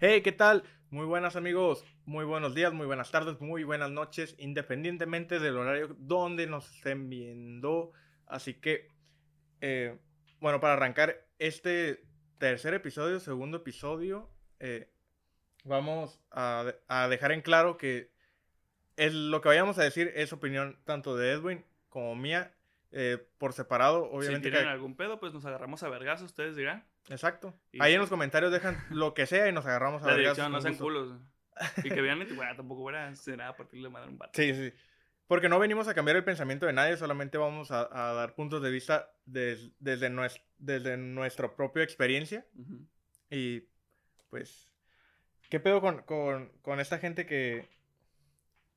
Hey, ¿qué tal? Muy buenas amigos, muy buenos días, muy buenas tardes, muy buenas noches, independientemente del horario donde nos estén viendo. Así que, eh, bueno, para arrancar este tercer episodio, segundo episodio, eh, vamos a, a dejar en claro que es, lo que vayamos a decir es opinión tanto de Edwin como mía, eh, por separado, obviamente. Si tienen algún pedo, pues nos agarramos a vergas, ustedes dirán. Exacto. Ahí en los comentarios dejan lo que sea y nos agarramos a La dirección, no sean culos. Y que vean, y, bueno, tampoco fuera será a partir de madre un vato. Sí, sí. Porque no venimos a cambiar el pensamiento de nadie, solamente vamos a, a dar puntos de vista des- desde, nues- desde nuestra propia experiencia. Ujú. Y pues, ¿qué pedo con, con, con esta gente que,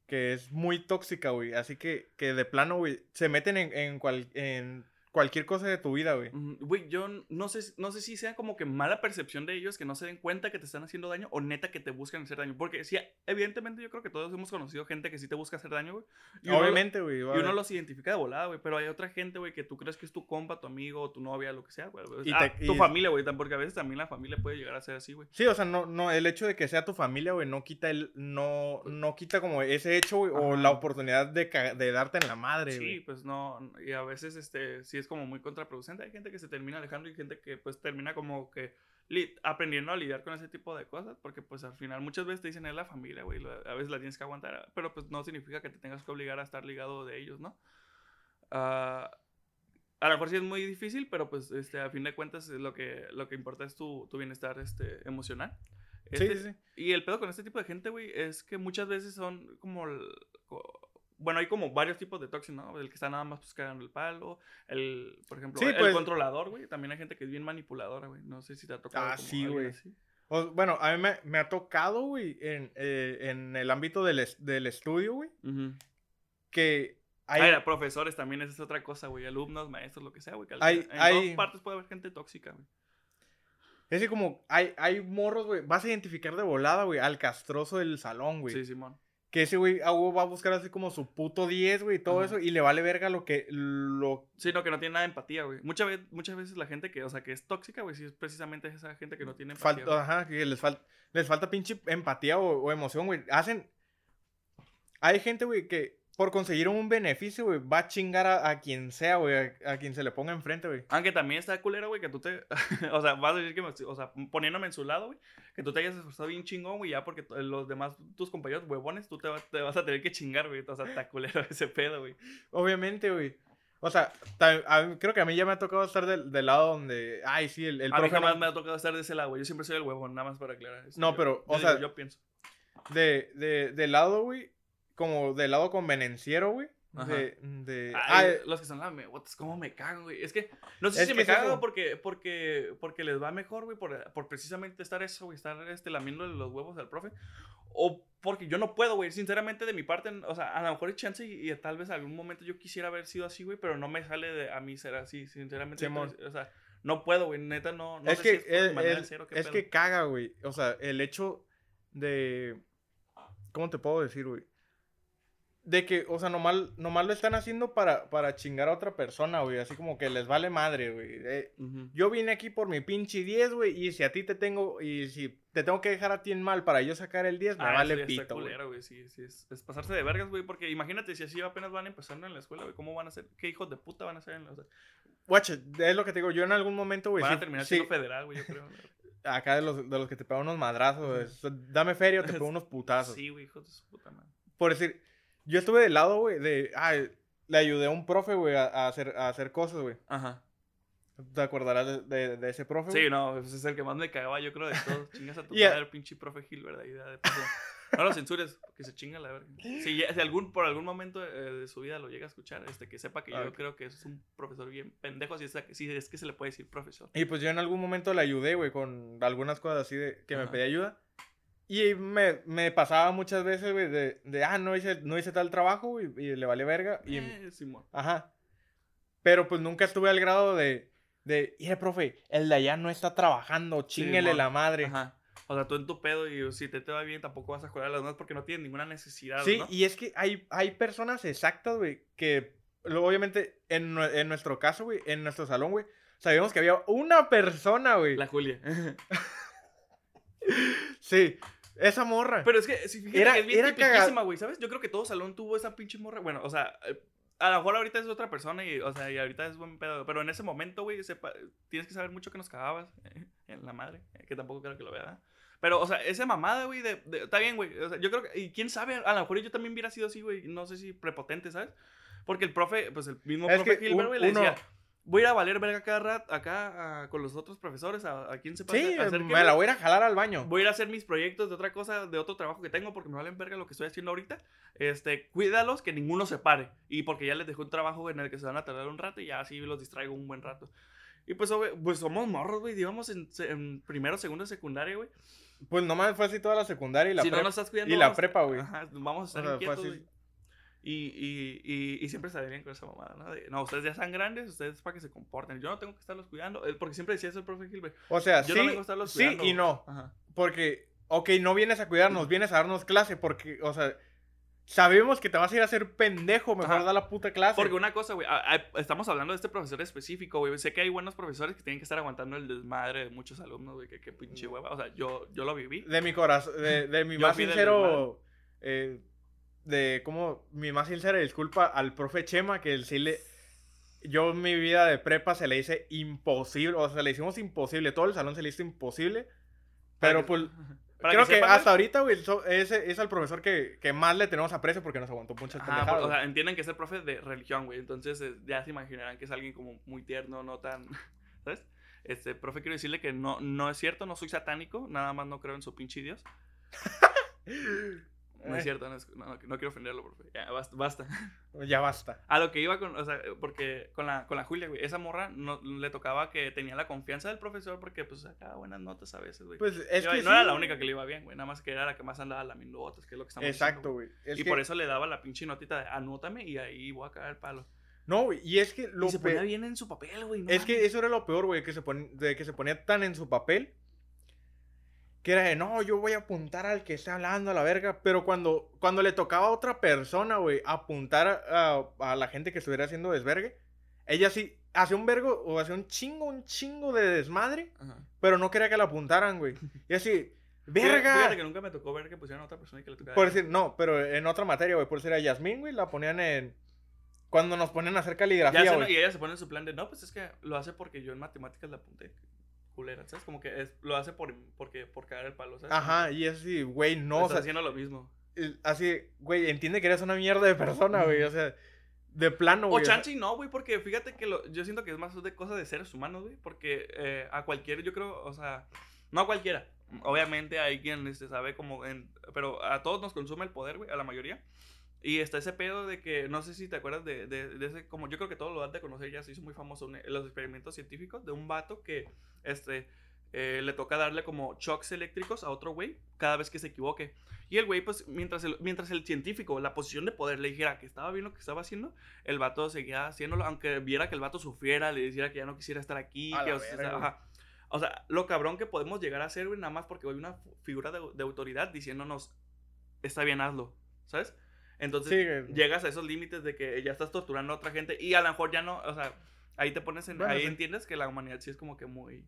que es muy tóxica, güey? Así que, que de plano, güey, se meten en, en, cual- en cualquier cosa de tu vida, güey. Güey, yo no sé, no sé si sea como que mala percepción de ellos, que no se den cuenta que te están haciendo daño, o neta que te buscan hacer daño. Porque sí, evidentemente yo creo que todos hemos conocido gente que sí te busca hacer daño, güey. Y Obviamente, güey. Y uno los identifica de volada, güey. Pero hay otra gente, güey, que tú crees que es tu compa, tu amigo, tu novia, lo que sea, güey. Y Ah, te- tu y- familia, güey. Porque a veces también la familia puede llegar a ser así, güey. Sí, o sea, no, no, el hecho de que sea tu familia, güey, no quita el, no, no quita como ese hecho, güey, o la oportunidad de, de darte en la madre, Sí, pues no. Y a veces, este, sí es como muy contraproducente. Hay gente que se termina alejando y gente que, pues, termina como que aprendiendo a lidiar con ese tipo de cosas. Porque, pues, al final muchas veces te dicen es la familia, güey. A veces la tienes que aguantar. Pero, pues, no significa que te tengas que obligar a estar ligado de ellos, ¿no? Ah, a lo mejor sí es muy difícil, pero pues este, a fin de cuentas lo que, lo que importa es tu, tu bienestar este, emocional. Sí, Este- sí, sí. Y el pedo con este tipo de gente, güey, es que muchas veces son como... bueno, hay como varios tipos de tóxicos, ¿no? El que está nada más pues cagando el palo, el, por ejemplo, Sí, el pues- controlador, güey. También hay gente que es bien manipuladora, güey. No sé si te ha tocado. Ah, como sí, güey. bueno, a mí me, me ha tocado, güey, en, eh, en el ámbito del, es- del estudio, güey, Ujú. que hay... Ah, era, profesores también, esa es otra cosa, güey. Alumnos, maestros, lo que sea, güey. que Hay- en hay- todas partes puede haber gente tóxica, güey. Es que como hay, hay morros, güey, vas a identificar de volada, güey, al castroso del salón, güey. Sí, Simón. Que ese güey a huevo va a buscar así como su puto 10, güey, y todo Ajá. eso, y le vale verga lo que, lo... Sí, no, que no tiene nada de empatía, güey. Muchas veces, muchas veces la gente que, o sea, que es tóxica, güey, sí es precisamente esa gente que no tiene empatía. Falta, ajá, que les, falta les falta pinche empatía o, o emoción, güey. Hacen... Hay gente, güey, que por conseguir un beneficio, güey, va a chingar a, a quien sea, güey, a, a quien se le ponga enfrente, güey. Aunque también está culero, güey, que tú te. o sea, vas a decir que. me estoy- o sea, poniéndome en su lado, güey. Que tú te hayas esforzado bien chingón, güey. Ya porque los demás, tus compañeros huevones, tú te, va- te vas a tener que chingar, güey. O sea, está culero ese pedo, güey. Obviamente, güey. O sea, mí- creo que a mí ya me ha tocado estar del, del lado donde... Ay, sí, el, el a mí profe jamás no- me ha tocado estar de ese lado, güey. Yo siempre soy el huevón, nada más para aclarar. eso. No, Yo- pero, o yo sea- yo pienso. de, de, del lado, güey, como del lado convenenciero, güey. De, de... Ay, ah, los que son la megotas, cómo me cago, güey. Es que no sé Es si me es cago porque, porque, porque les va mejor, güey, por, por precisamente estar eso, güey, estar este, lamiendo los huevos al profe. O porque yo no puedo, güey. Sinceramente, de mi parte, o sea, a lo mejor hay chance y, y tal vez algún momento yo quisiera haber sido así, güey, pero no me sale de, a mí ser así, sinceramente. O sea, no puedo, güey, neta, no. no es sé que, si mi es, es- es que caga, güey. O sea, el hecho de... ¿Cómo te puedo decir, güey? De que, o sea, nomás, nomás lo están haciendo para, para chingar a otra persona, güey. Así como que les vale madre, güey. Eh, yo vine aquí por mi pinche 10, güey. Y si a ti te tengo... Y si te tengo que dejar a ti en mal para yo sacar el 10, me Ah, vale está pito, güey. Sí, sí, es, es pasarse de vergas, güey. Porque imagínate si así apenas van empezando en la escuela, güey. ¿Cómo van a ser? ¿Qué hijos de puta van a ser en la o sea, Guache, es lo que te digo. Yo en algún momento, güey... Van a sí- terminar sí, siendo federal, güey, yo creo. acá de los, de los que te pegan unos madrazos, güey. Dame feria o te pego unos putazos. Sí, güey, hijos de su puta madre. Por decir, yo estuve del lado, güey, de... Ah, le ayudé a un profe, güey, a, a hacer, a hacer cosas, güey. Ajá. ¿Te acordarás de, de- de ese profe? Sí, güey? no, ese es el que más me cagaba, yo creo, de todos. Chingas a tu Y a- madre, pinche profe Gil, ¿verdad? Y de paso. No lo censures, que se chinga la verga. Si, ya- si algún, por algún momento eh, de su vida lo llega a escuchar, este, que sepa que Ah, yo creo que es un profesor bien pendejo, si es, si es que se le puede decir profesor. Y pues yo en algún momento le ayudé, güey, con algunas cosas así de que me pedía ayuda. Y me, me pasaba muchas veces, güey, de, de, ah, no hice, no hice tal trabajo, y le vale verga. Y, Eh, Simón. Ajá. Pero pues nunca estuve al grado de, de, mire, profe, el de allá no está trabajando, chinguele Simón. la madre. Ajá. O sea, tú en tu pedo y si te, te va bien tampoco vas a jugar a las demás porque no tienes ninguna necesidad, Sí, ¿no? y es que hay, hay personas exactas, güey, que obviamente en, en nuestro caso, güey, en nuestro salón, güey, sabíamos que había una persona, güey. La Julia. Sí, esa morra. Pero es que, sí, fíjate Era- que es bien tipiquísima, güey, ¿sabes? Yo creo que todo salón tuvo esa pinche morra. Bueno, o sea, eh, a lo mejor ahorita es otra persona y, o sea, y ahorita es buen pedo. Pero en ese momento, güey, tienes que saber mucho que nos cagabas eh, en la madre, eh, que tampoco creo que lo vea. Pero, o sea, esa mamada, güey, de, de- está bien, güey. O sea, yo creo que, y quién sabe, a lo mejor yo también hubiera sido así, güey. No sé si prepotente, ¿sabes? Porque el profe, pues el mismo Es profe Gilbert, güey, le uno- decía, voy a ir a valer verga cada rato acá con los otros profesores, a, a quién se. Sí, a hacer qué, me la voy a ir a jalar al baño. Voy a ir a hacer mis proyectos de otra cosa, de otro trabajo que tengo, porque me valen verga lo que estoy haciendo ahorita. Este, cuídalos, que ninguno se pare. Y porque ya les dejé un trabajo en el que se van a tardar un rato y ya así los distraigo un buen rato. Y pues, obvio, pues somos morros, güey. Íbamos en, primero, segundo, secundaria, güey. Pues nomás fue así toda la secundaria y la Si no nos estás cuidando. y la prepa, güey. Ajá, vamos a estar O sea, inquietos. Y, y, y, y siempre salían con esa mamada, ¿no? De, no, ustedes ya están grandes, ustedes para que se comporten. Yo no tengo que estarlos cuidando. eh, Porque siempre decía eso el profe Gilbert. O sea, Yo sí, no vengo a estarlos sí cuidando. y no. Ajá. Porque, ok, no vienes a cuidarnos, vienes a darnos clase porque, o sea, sabemos que te vas a ir a hacer pendejo, mejor Ajá. da la puta clase. Porque una cosa, güey, estamos hablando de este profesor específico, güey. Sé que hay buenos profesores que tienen que estar aguantando el desmadre de muchos alumnos, güey. Que, que pinche Mm. hueva. O sea, yo, yo lo viví. De mi corazón, de, de mi Yo más sincero, eh, de como, mi más sincera disculpa al profe Chema, que él sí le, yo en mi vida de prepa se le hice imposible, o sea, le hicimos imposible, todo el salón se le hizo imposible, pero que- pues, creo que, güey. hasta ahorita, güey, ese es el profesor que, que más le tenemos aprecio porque nos aguantó muchas Ajá, pendejadas. o sea, entienden que es el profe de religión, güey. Entonces eh, ya se imaginarán que es alguien como muy tierno, no tan. ¿Sabes? Este, profe, quiero decirle que no, no es cierto, no soy satánico, nada más no creo en su pinche Dios. No es cierto, no, es- no, no quiero ofenderlo, profe. Ya, basta. basta. Ya basta. A lo que iba con, o sea, porque con la, con la Julia, güey, esa morra no, le tocaba que tenía la confianza del profesor porque pues sacaba buenas notas a veces, güey. Pues es Iba- que no sí, era la única que le iba bien, güey, nada más que era la que más andaba lamiendo otras, que es lo que estamos Exacto, güey. Es y que- por eso le daba la pinche notita de anótame y ahí voy a caer el palo. No, güey, y es que lo y se pe- ponía bien en su papel, güey. no Es que eso era lo peor, güey, que se pon- de que se ponía tan en su papel que era de, no, yo voy a apuntar al que está hablando a la verga, pero cuando, cuando le tocaba a otra persona, güey, apuntar a, a la gente que estuviera haciendo desvergue, ella sí hacía un vergo o hacía un chingo, un chingo de desmadre, Ajá. pero no quería que la apuntaran, güey. Y así, verga. Fíjate que nunca me tocó ver que pusieran a otra persona y que le tocara. Por decir, no, pero en otra materia, güey, por decir a Yasmín, güey, la ponían en... Cuando nos ponían a hacer caligrafía, güey. y ella se pone en su plan de, no, pues es que lo hace porque yo en matemáticas la apunté. Culera, ¿sabes? Como que es, lo hace por, porque, por cagar el palo, ¿sabes? Ajá, y es así, güey, no, No, o sea, haciendo lo mismo. así, güey, entiende que eres una mierda de persona, güey, o sea, de plano, güey. o y no, güey, porque fíjate que lo- yo siento que es más de cosas de seres humanos, güey, porque eh, a cualquiera, yo creo, o sea, no a cualquiera. Obviamente hay quien este, sabe como, en, pero a todos nos consume el poder, güey, a la mayoría. Y está ese pedo de que, no sé si te acuerdas de, de, de ese, como yo creo que todos lo han de conocer, ya se hizo muy famoso un- los experimentos científicos de un vato que, este, eh, le toca darle como shocks eléctricos a otro güey cada vez que se equivoque. Y el güey, pues, mientras el, mientras el científico, la posición de poder, le dijera que estaba bien lo que estaba haciendo, el vato seguía haciéndolo, aunque viera que el vato sufriera, le dijera que ya no quisiera estar aquí, A que, la o sea, ajá. O sea, lo cabrón que podemos llegar a ser, güey, nada más porque hay una figura de, de autoridad diciéndonos, está bien, hazlo, ¿sabes? Entonces, Sí, llegas a esos límites de que ya estás torturando a otra gente y a lo mejor ya no, o sea, ahí te pones en, Bueno, ahí sí. entiendes que la humanidad sí es como que muy...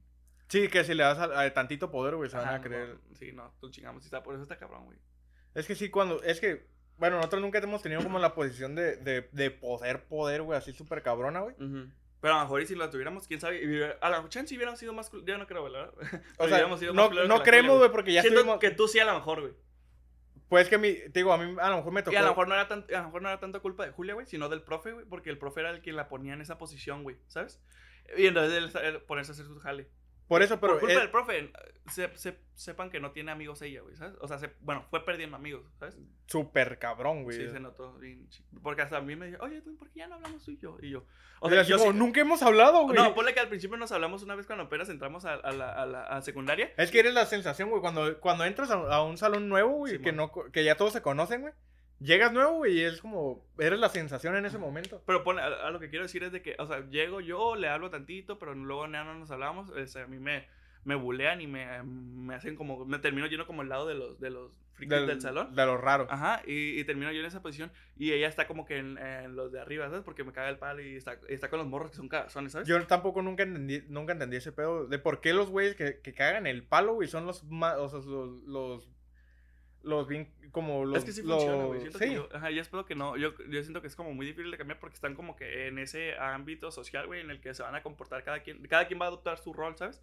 Sí, que si le das a, a tantito poder, güey, se van a creer. no, sí, no, tú chingamos, está, por eso está cabrón, güey. Es que sí, cuando, es que, bueno, nosotros nunca hemos tenido como la posición de, de, de poder, poder, güey, así súper cabrona, güey. Pero a lo mejor y si lo tuviéramos, quién sabe, a lo mejor chance hubiera sido más, yo no creo, ¿verdad? O sea, sido no, no la creemos, güey, porque ya Siento estuvimos... que tú sí a lo mejor, güey. Pues que mi, te digo, a mí a lo mejor me tocó... Y a lo mejor no era tan, a lo mejor no era tanto culpa de Julia, güey, sino del profe, güey, porque el profe era el que la ponía en esa posición, güey, ¿sabes? Y entonces él, él ponerse a hacer su jale. Por eso, pero... Por culpa eh, del profe, se- se- sepan que no tiene amigos ella, güey, ¿sabes? O sea, se- bueno, fue perdiendo amigos, ¿sabes? Súper cabrón, güey. Sí, se notó bien Porque hasta a mí me dijo, oye, güey, ¿por qué ya no hablamos tú y yo? Y yo, O sea, yo como, sí- nunca hemos hablado, güey. No, ponle que al principio nos hablamos una vez cuando apenas entramos a, a la, a la a secundaria. Es que eres la sensación, güey, cuando, cuando entras a, un salón nuevo, güey, Sí, que, man. no, que ya todos se conocen, güey. Llegas nuevo, güey, y es como, eres la sensación en ese momento. Pero pone, a, a lo que quiero decir es de que, o sea, llego yo, le hablo tantito, pero luego ya no nos hablamos. este, a mí me, me bulean y me, me hacen como, me termino lleno como el lado de los, de los frikis del, salón. De los raros. Ajá, y, y, termino yo en esa posición y ella está como que en, en, los de arriba, ¿sabes? Porque me caga el palo y está, está con los morros que son cagazones, ¿sabes? Yo tampoco nunca entendí, nunca entendí ese pedo de por qué los güeyes que, que cagan el palo, güey, son los más, o sea, los, los los bien como los es que sí funciona güey siento sí. que yo, ajá, yo espero que no yo, yo siento que es como muy difícil de cambiar porque están como que en ese ámbito social güey en el que se van a comportar cada quien cada quien va a adoptar su rol sabes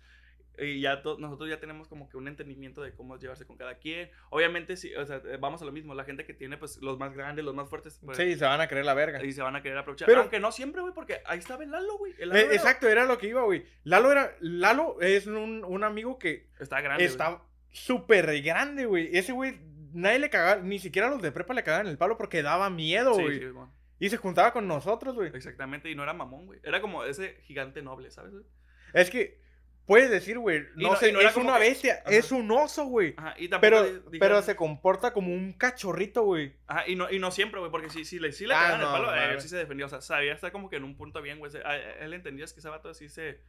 y ya nosotros ya tenemos como que un entendimiento de cómo llevarse con cada quien. Obviamente, sí, o sea, vamos a lo mismo, la gente que tiene pues los más grandes, los más fuertes. Pues, sí, se van a creer la verga. Y se van a querer aprovechar. Pero, Aunque no siempre, güey, porque ahí estaba el Lalo, güey. Eh, exacto, era lo que iba, güey. Lalo era, Lalo es un, un amigo que... Está grande. Está súper grande, güey. Ese güey, nadie le cagaba, ni siquiera los de prepa le cagaban el palo porque daba miedo, güey. Sí, sí, bueno. Y se juntaba con nosotros, güey. Exactamente, y no era mamón, güey. Era como ese gigante noble, ¿sabes? Güey? Es que puedes decir, güey, no, no, sé, no es una que... bestia, Ajá. es un oso, güey. Y tampoco pero, dijeron... pero se comporta como un cachorrito, güey. Ajá, y no, y no siempre, güey, porque si, si le, si le ah, no, el palo, eh, él sí se defendió. O sea, sabía estar como que en un punto bien, güey. Él entendía que ese vato así se...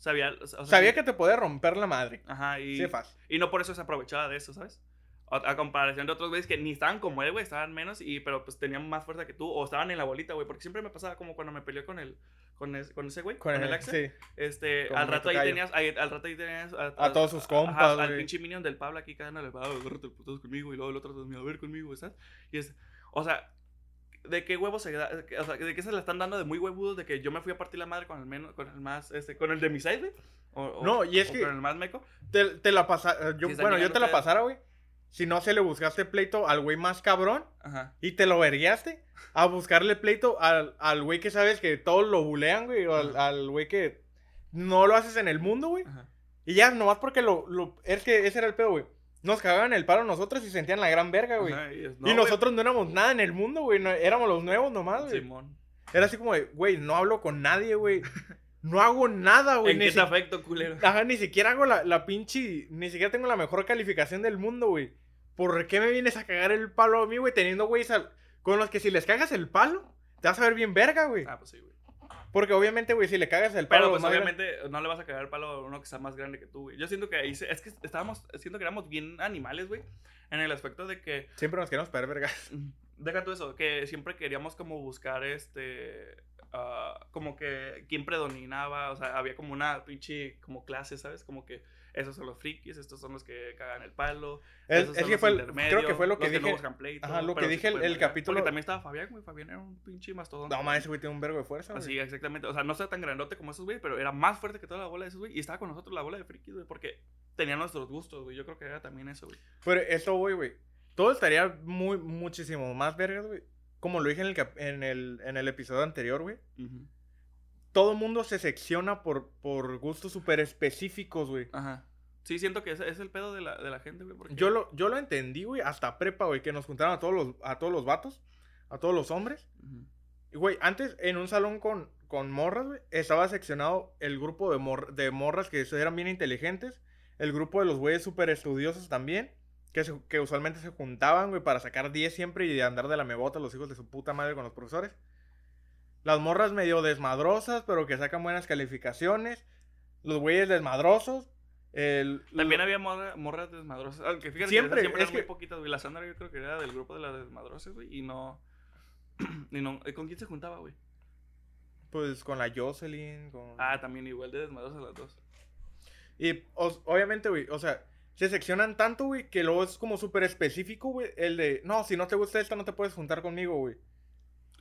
Sabía, o sea, sabía que te podía romper la madre. Ajá, y, sí, fácil. y no por eso se aprovechaba de eso, ¿sabes? A, comparación de otros güeyes que ni estaban como él, güey, estaban menos, y, pero pues tenían más fuerza que tú, o estaban en la bolita, güey, porque siempre me pasaba como cuando me peleé con el, con, ese, con ese güey, con, con, el, el Axel, sí. este, al rato ahí tenías, ahí, al rato ahí tenías a, a, a todos sus compas, al pinche minion del Pablo aquí cagándole, va, agárrate el puto conmigo, y luego el otro, a ver conmigo, ¿sabes? Y es, o sea, ¿de qué huevos se da? O sea, ¿de qué se le están dando de muy huevudos de que yo me fui a partir la madre con el menos, con el más, este, con el de mi side, güey? O, no, y es o que. Con el más meco. Te, te la pasa. Yo, bueno, yo te la pasara, güey. Si no se le buscaste pleito al güey más cabrón Ajá. y te lo verguiaste a buscarle pleito al, al güey que sabes que todos lo bulean, güey, o al, al güey que no lo haces en el mundo, güey. Y ya, nomás porque lo, lo. Es que ese era el pedo, güey. Nos cagaban el palo nosotros y sentían la gran verga, güey. y, es, no, y nosotros no éramos nada en el mundo, güey. No, éramos los nuevos nomás, güey. Simón. Era así como de, güey, no hablo con nadie, güey. No hago nada, güey. ¿En qué te afecto, culero? Ajá, ni siquiera hago la, la pinche. Ni siquiera tengo la mejor calificación del mundo, güey. ¿Por qué me vienes a cagar el palo a mí, güey? Teniendo güeyes al... con los que si les cagas el palo, te vas a ver bien verga, güey. Ah, pues sí, güey. Porque obviamente, güey, si le cagas el palo. Pero pues obviamente grande... no le vas a cagar el palo a uno que está más grande que tú, güey. Yo siento que ahí. Se... Es que estábamos. Siento que éramos bien animales, güey. En el aspecto de que. Siempre nos queríamos pegar vergas. Deja tú eso. Que siempre queríamos como buscar este. Uh, como que quién predominaba. O sea, había como una pinche. Como clase, ¿sabes? Como que esos son los frikis, estos son los que cagan el palo. Es, es que fue, creo que fue lo que los dije. Que no play, ajá, lo que dije el, el capítulo. Porque también estaba Fabián, güey. Fabián era un pinche mastodonte. No, mames, ese güey tiene un vergo de fuerza, güey. Así, exactamente. O sea, no está tan grandote como esos, güey, pero era más fuerte que toda la bola de esos, güey. Y estaba con nosotros la bola de frikis, güey, porque tenía nuestros gustos, güey. Yo creo que era también eso, güey. Pero eso, güey, güey. Todo estaría muy, muchísimo más vergas, güey. Como lo dije en el, en el, en el episodio anterior, güey. Uh -huh. Todo mundo se secciona por, por gustos súper específicos, güey. Ajá. Sí, siento que ese es el pedo de la, de la gente, güey. Porque... Yo, lo, yo lo entendí, güey, hasta prepa, güey, que nos juntaron a todos los, a todos los vatos, a todos los hombres. Uh -huh. Y, güey, antes en un salón con, con morras, güey, estaba seccionado el grupo de, mor de morras que eran bien inteligentes, el grupo de los güeyes súper estudiosos también, que, se, que usualmente se juntaban, güey, para sacar 10 siempre y de andar de la mebota los hijos de su puta madre con los profesores. Las morras medio desmadrosas, pero que sacan buenas calificaciones. Los güeyes desmadrosos. El, También lo... había morra, morras desmadrosas. Aunque fíjate siempre, que siempre es eran que... muy poquitas, güey. La Sandra yo creo que era del grupo de las desmadrosas, güey. Y no... y no... ¿Con quién se juntaba, güey? Pues con la Jocelyn, con... Ah, también igual de desmadrosas las dos. Y os, obviamente, güey, o sea, se seccionan tanto, güey, que luego es como súper específico, güey, el de, no, si no te gusta esta, no te puedes juntar conmigo, güey.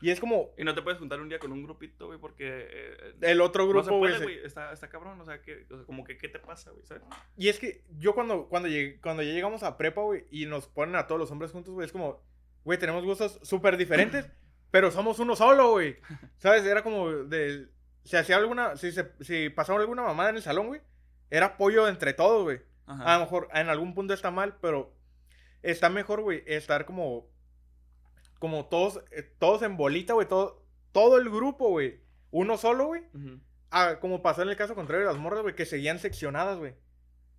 Y es como... Y no te puedes juntar un día con un grupito, güey, porque... Eh, el otro grupo, güey... No está, está cabrón, o sea, que, o sea, como que, ¿qué te pasa, güey? ¿Sabes? Y es que yo cuando, cuando, llegué, cuando ya llegamos a prepa, güey, y nos ponen a todos los hombres juntos, güey, es como, güey, tenemos gustos súper diferentes, pero somos uno solo, güey. ¿Sabes? Era como de... Si hacía alguna... Si, se, si pasaba alguna mamada en el salón, güey, era apoyo entre todos, güey. A lo mejor en algún punto está mal, pero está mejor, güey, estar como... Como todos, eh, todos en bolita, güey, todo, todo el grupo, güey. Uno solo, güey. Uh -huh. como pasó en el caso contrario de las morras, güey, que seguían seccionadas, güey.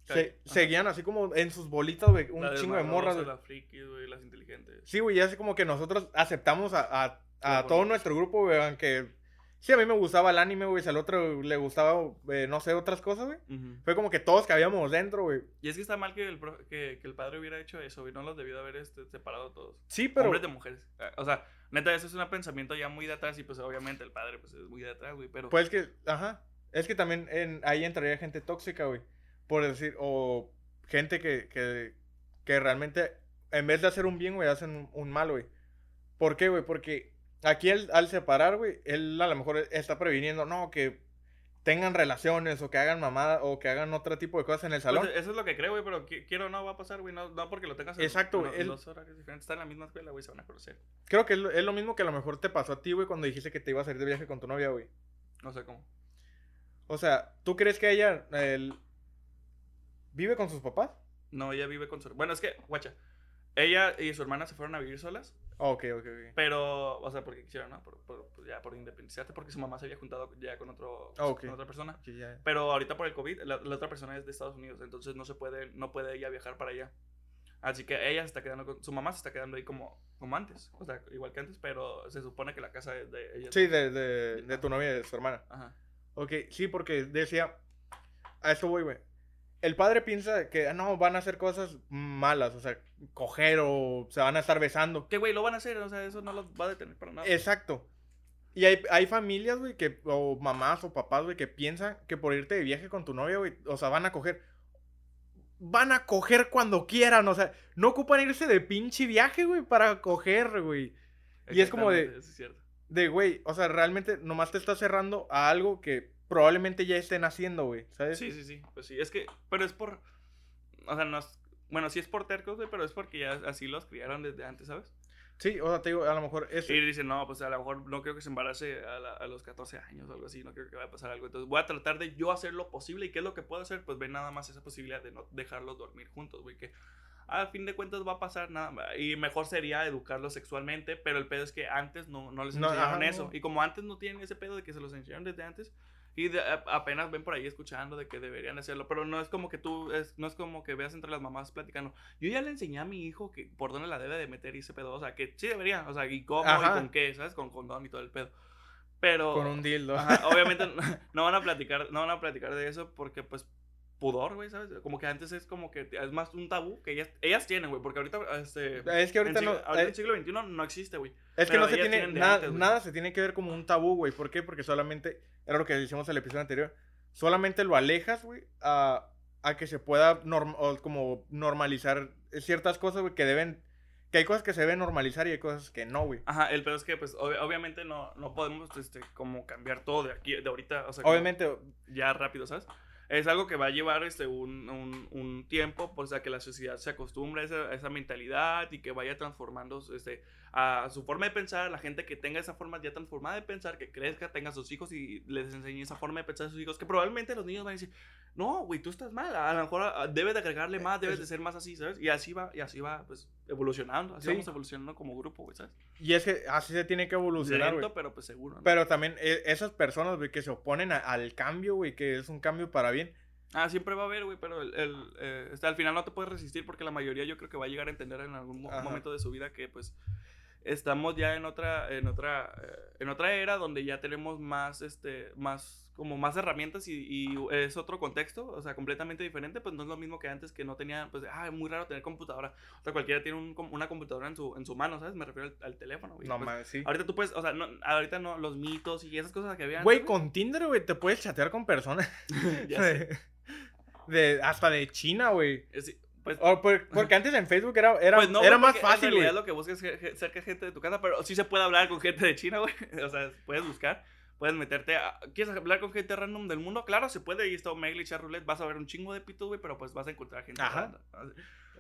Se, seguían así como en sus bolitas, güey, un la chingo de morras, güey. Las frikis, güey, las inteligentes. Sí, güey, ya así como que nosotros aceptamos a, a, a todo nuestro grupo, güey, aunque Sí, a mí me gustaba el anime, güey. Si al otro le gustaba, eh, no sé, otras cosas, güey. Fue como que todos cabíamos dentro, güey. Y es que está mal que el, pro- que, que el padre hubiera hecho eso, güey. No los debió de haber este, separado todos. Sí, pero. Hombres de mujeres. Eh, O sea, neta, eso es un pensamiento ya muy de atrás y pues obviamente el padre pues es muy de atrás, güey. Pero... Pues que, ajá. Es que también en, ahí entraría gente tóxica, güey. Por decir, o gente que, que, que realmente, en vez de hacer un bien, güey, hacen un, un mal, güey. ¿Por qué, güey? Porque aquí él, al separar, güey, él a lo mejor está previniendo, no, que tengan relaciones o que hagan mamada o que hagan otro tipo de cosas en el Pues, salón. eso es lo que creo, güey, pero qui- quiero no va a pasar, güey. No, no porque lo tengas en- Exacto, en los- él- dos horarios diferentes. Están en la misma escuela, güey, se van a conocer. Creo que es lo, es lo mismo que a lo mejor te pasó a ti, güey, cuando dijiste que te ibas a ir de viaje con tu novia, güey. No sé cómo. O sea, ¿tú crees que ella el- vive con sus papás? No, ella vive con su... Bueno, es que, guacha, ella y su hermana se fueron a vivir solas, Ok, ok, ok. pero, o sea, porque quisieron, ¿no? Por, por- pues ya por independizarse, porque su mamá se había juntado ya con, otro, ok. con otra persona. Ya. Pero ahorita por el COVID, la, la otra persona es de Estados Unidos, entonces no se puede, no puede ella viajar para allá. Así que ella se está quedando con, su mamá se está quedando ahí como, como antes, o sea, igual que antes, pero se supone que la casa es de ella. Sí, de, de, de tu novia de su hermana. Ajá. Ok, sí, porque decía, a esto voy, güey. El padre piensa que ah, no, van a hacer cosas malas, o sea, coger o se van a estar besando. Que, güey, lo van a hacer, o sea, eso no los va a detener para nada. Exacto. Y hay, hay familias, güey, que, o mamás o papás, güey, que piensan que por irte de viaje con tu novia, güey, o sea, van a coger. Van a coger cuando quieran, o sea, no ocupan irse de pinche viaje, güey, para coger, güey. Y es como de- Exactamente, eso es cierto. De, güey, o sea, realmente nomás te estás cerrando a algo que probablemente ya estén haciendo, güey, ¿sabes? Sí, sí, sí, pues sí, es que, pero es por, o sea, no es, bueno, sí es por tercos, güey, pero es porque ya así los criaron desde antes, ¿sabes? Sí, o sea, te digo, a lo mejor es... Y dicen, no, pues a lo mejor no creo que se embarace a, la- a los 14 años o algo así, no creo que vaya a pasar algo. Entonces voy a tratar de yo hacer lo posible. ¿Y qué es lo que puedo hacer? Pues ver nada más esa posibilidad de no dejarlos dormir juntos, güey, que a fin de cuentas va a pasar nada más. Y mejor sería educarlos sexualmente, pero el pedo es que antes no, no les No, enseñaron ajá, eso. no. Y como antes no tienen ese pedo de que se los enseñaron desde antes, y de- a- apenas ven por ahí escuchando de que deberían hacerlo, pero no es como que tú, es, no es como que veas entre las mamás platicando, yo ya le enseñé a mi hijo que por dónde la debe de meter y ese pedo, o sea, que sí debería, o sea, y cómo Ajá. y con qué, ¿sabes? Con condón y todo el pedo. Pero Con un dildo. ajá, obviamente no, no van a platicar, no van a platicar de eso porque pues pudor, güey, ¿sabes? Como que antes es como que es más un tabú que ellas, ellas tienen, güey, porque ahorita este Es que ahorita en no... siglo- ahorita eh, en siglo XXI no existe, güey. Es que no se tiene, nada, antes, nada se tiene que ver como un tabú, güey. ¿Por qué? Porque solamente, era lo que decíamos en el episodio anterior, solamente lo alejas, güey, a, a que se pueda norm- como normalizar ciertas cosas, güey, que deben, que hay cosas que se deben normalizar y hay cosas que no, güey. Ajá, el pedo es que pues ob- obviamente no, no podemos este como cambiar todo de aquí de ahorita, o sea, Obviamente, ya rápido, ¿sabes? Es algo que va a llevar este, un, un, tiempo, pues a que la sociedad se acostumbre a esa, a esa mentalidad y que vaya transformando este, a su forma de pensar, la gente que tenga esa forma ya transformada de pensar, que crezca, tenga sus hijos y les enseñe esa forma de pensar a sus hijos, que probablemente los niños van a decir, no, güey, tú estás mal, a lo mejor ah, debes de agregarle más, debes de ser más así, ¿sabes? Y así va, y así va, pues, evolucionando, así Sí. vamos evolucionando como grupo, güey, ¿sabes? y es que así se tiene que evolucionar. Lento, pero pues seguro. ¿no? Pero también eh, esas personas, güey, que se oponen a- al cambio, güey, que es un cambio para bien. Ah, siempre va a haber, güey, pero el, el, eh, este, al final no te puedes resistir porque la mayoría yo creo que va a llegar a entender en algún mo- Ajá. momento de su vida que pues estamos ya en otra en otra eh, en otra era donde ya tenemos más este más como más herramientas y, y es otro contexto, o sea, completamente diferente, pues no es lo mismo que antes que no tenían, pues, ah, es muy raro tener computadora. O sea, cualquiera tiene un una computadora en su, en su mano, ¿sabes? Me refiero al, al teléfono, güey. No Pues, mames, sí. Ahorita tú puedes, o sea, no, ahorita no, los mitos y esas cosas que había. Güey, con Tinder, güey, te puedes chatear con personas. ya sé. De, hasta de China, güey. Sí, pues, O por- porque antes en Facebook era, era, Pues no, era más porque En fácil, realidad lo que buscas es cerca gente de tu casa, pero sí se puede hablar con gente de China, güey. O sea, puedes buscar, puedes meterte a... ¿Quieres hablar con gente random del mundo? Claro, se puede. Ahí está Omegle y Chat Roulette. Vas a ver un chingo de pitos, güey, pero pues vas a encontrar gente Ajá. rara.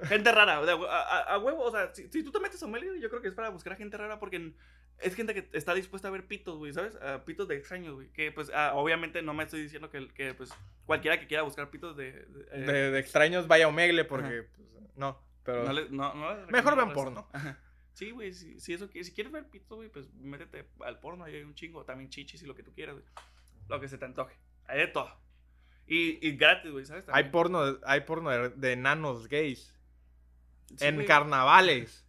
Gente rara, o sea, a, a- a huevo. O sea, si, si tú te metes a Omegle, yo creo que es para buscar a gente rara porque es gente que está dispuesta a ver pitos, güey, ¿sabes? A pitos de extraños, güey. Que pues ah, obviamente no me estoy diciendo que, que pues cualquiera que quiera buscar pitos de... de- eh, De, de extraños vaya a Omegle porque, pues, no, pero... no le- no- no les Mejor vean porno. Ajá. Sí, güey, si, si eso qui- si quieres ver pito, güey, pues métete al porno, ahí hay un chingo, también chichis y lo que tú quieras, güey. Lo que se te antoje. Hay de todo. Y, y gratis, güey, ¿sabes? Hay porno, hay porno de, de enanos gays. Sí, en carnavales.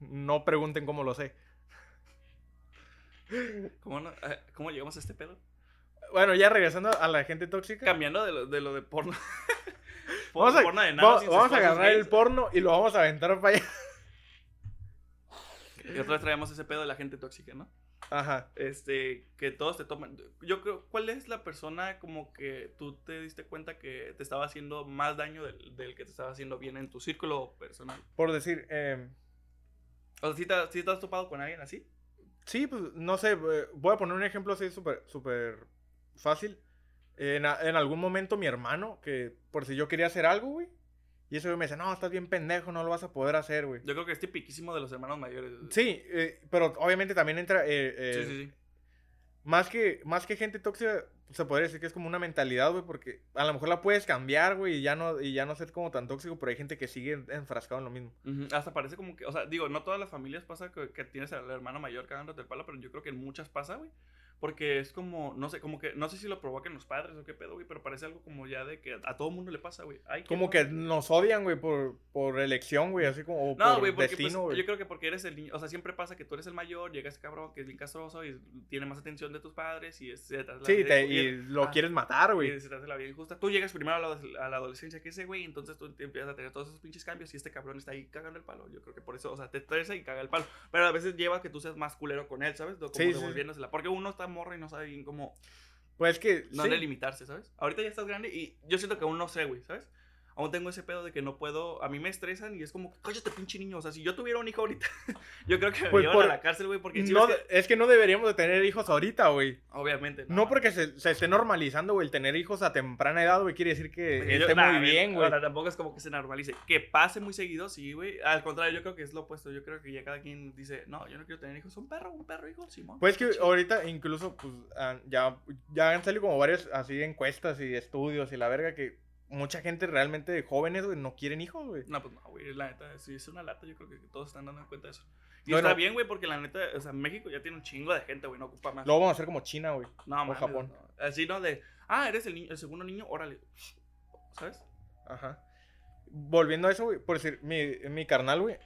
No pregunten cómo lo sé. ¿Cómo, no- eh, ¿Cómo llegamos a este pedo? Bueno, ya regresando a la gente tóxica. Cambiando de lo de, lo de porno. Vamos a, porno de enanos vamos a agarrar el porno y lo vamos a aventar para allá. Y otra vez traemos ese pedo de la gente tóxica, ¿no? Ajá. Este, que todos te toman. Yo creo, ¿cuál es la persona como que tú te diste cuenta que te estaba haciendo más daño del, del que te estaba haciendo bien en tu círculo personal? Por decir, eh, O sea, ¿sí te, sí te has topado con alguien así? Sí, pues no sé, eh, voy a poner un ejemplo así súper, súper fácil. En, a- en algún momento mi hermano, que por si yo quería hacer algo, güey. Y ese güey me dice, no, estás bien pendejo, no lo vas a poder hacer, güey. Yo creo que es tipiquísimo de los hermanos mayores. Sí, eh, pero obviamente también entra... eh, eh, sí, sí. sí. Más que, más que gente tóxica, se podría decir que es como una mentalidad, güey, porque a lo mejor la puedes cambiar, güey, y ya no, y ya no ser como tan tóxico, pero hay gente que sigue en- enfrascado en lo mismo. Hasta parece como que, o sea, digo, no todas las familias pasa que, que tienes al hermano mayor cagándote el palo, pero yo creo que en muchas pasa, güey. Porque es como, no sé, como que, no sé si lo provoquen los padres o qué pedo, güey, pero parece algo como ya de que a todo mundo le pasa, güey. Ay, Como que nos odian, güey, por, por elección, güey, así como o No, por güey, porque destino, pues, güey. yo creo que porque eres el niño, o sea, siempre pasa que tú eres el mayor, llega ese cabrón que es bien castroso y tiene más atención de tus padres y es, se te hace la Sí, vida te- inju- y lo ah, quieres matar, y güey. se te hace la vida injusta. Tú llegas primero a la, a la adolescencia que ese güey, entonces tú te empiezas a tener todos esos pinches cambios y este cabrón está ahí cagando el palo. Yo creo que por eso, o sea, te estresa y caga el palo. Pero a veces lleva a que tú seas más culero con él, ¿sabes? Como Sí, sí, sí. devolviéndosela. Porque uno está morro y no sabe bien cómo Pues que, no sí, delimitarse, ¿sabes? Ahorita ya estás grande y yo siento que aún no sé, güey, ¿sabes? Aún tengo ese pedo de que no puedo, a mí me estresan y es como, cállate pinche niño, o sea, si yo tuviera un hijo ahorita, yo creo que me Pues por- a la cárcel, güey, porque no, que- es que no deberíamos de tener hijos ahorita, güey. obviamente. No porque se, se esté normalizando, güey, el tener hijos a temprana edad, güey, quiere decir que Porque yo- esté nah, muy bien, güey. tampoco es como que se normalice. Que pase muy seguido, sí, güey. Al contrario, yo creo que es lo opuesto. Yo creo que ya cada quien dice, no, yo no quiero tener hijos. Un perro, un perro, hijo, Simón. Pues que ahorita incluso, pues, ah, ya, ya han salido como varias así encuestas y estudios y la verga que mucha gente realmente jóvenes, güey, no quieren hijos, güey. No, pues no, güey. La neta, si es una lata, yo creo que todos están dando en cuenta de eso. Y está bien, güey, porque la neta, o sea, México ya tiene un chingo de gente, güey, no ocupa más. Luego vamos a hacer como China, güey. no, mames, Japón. no. Así, ¿no? De, ah, eres el, niño, el segundo niño, órale. ¿Sabes? Ajá. Volviendo a eso, güey, por decir, mi, mi carnal, güey.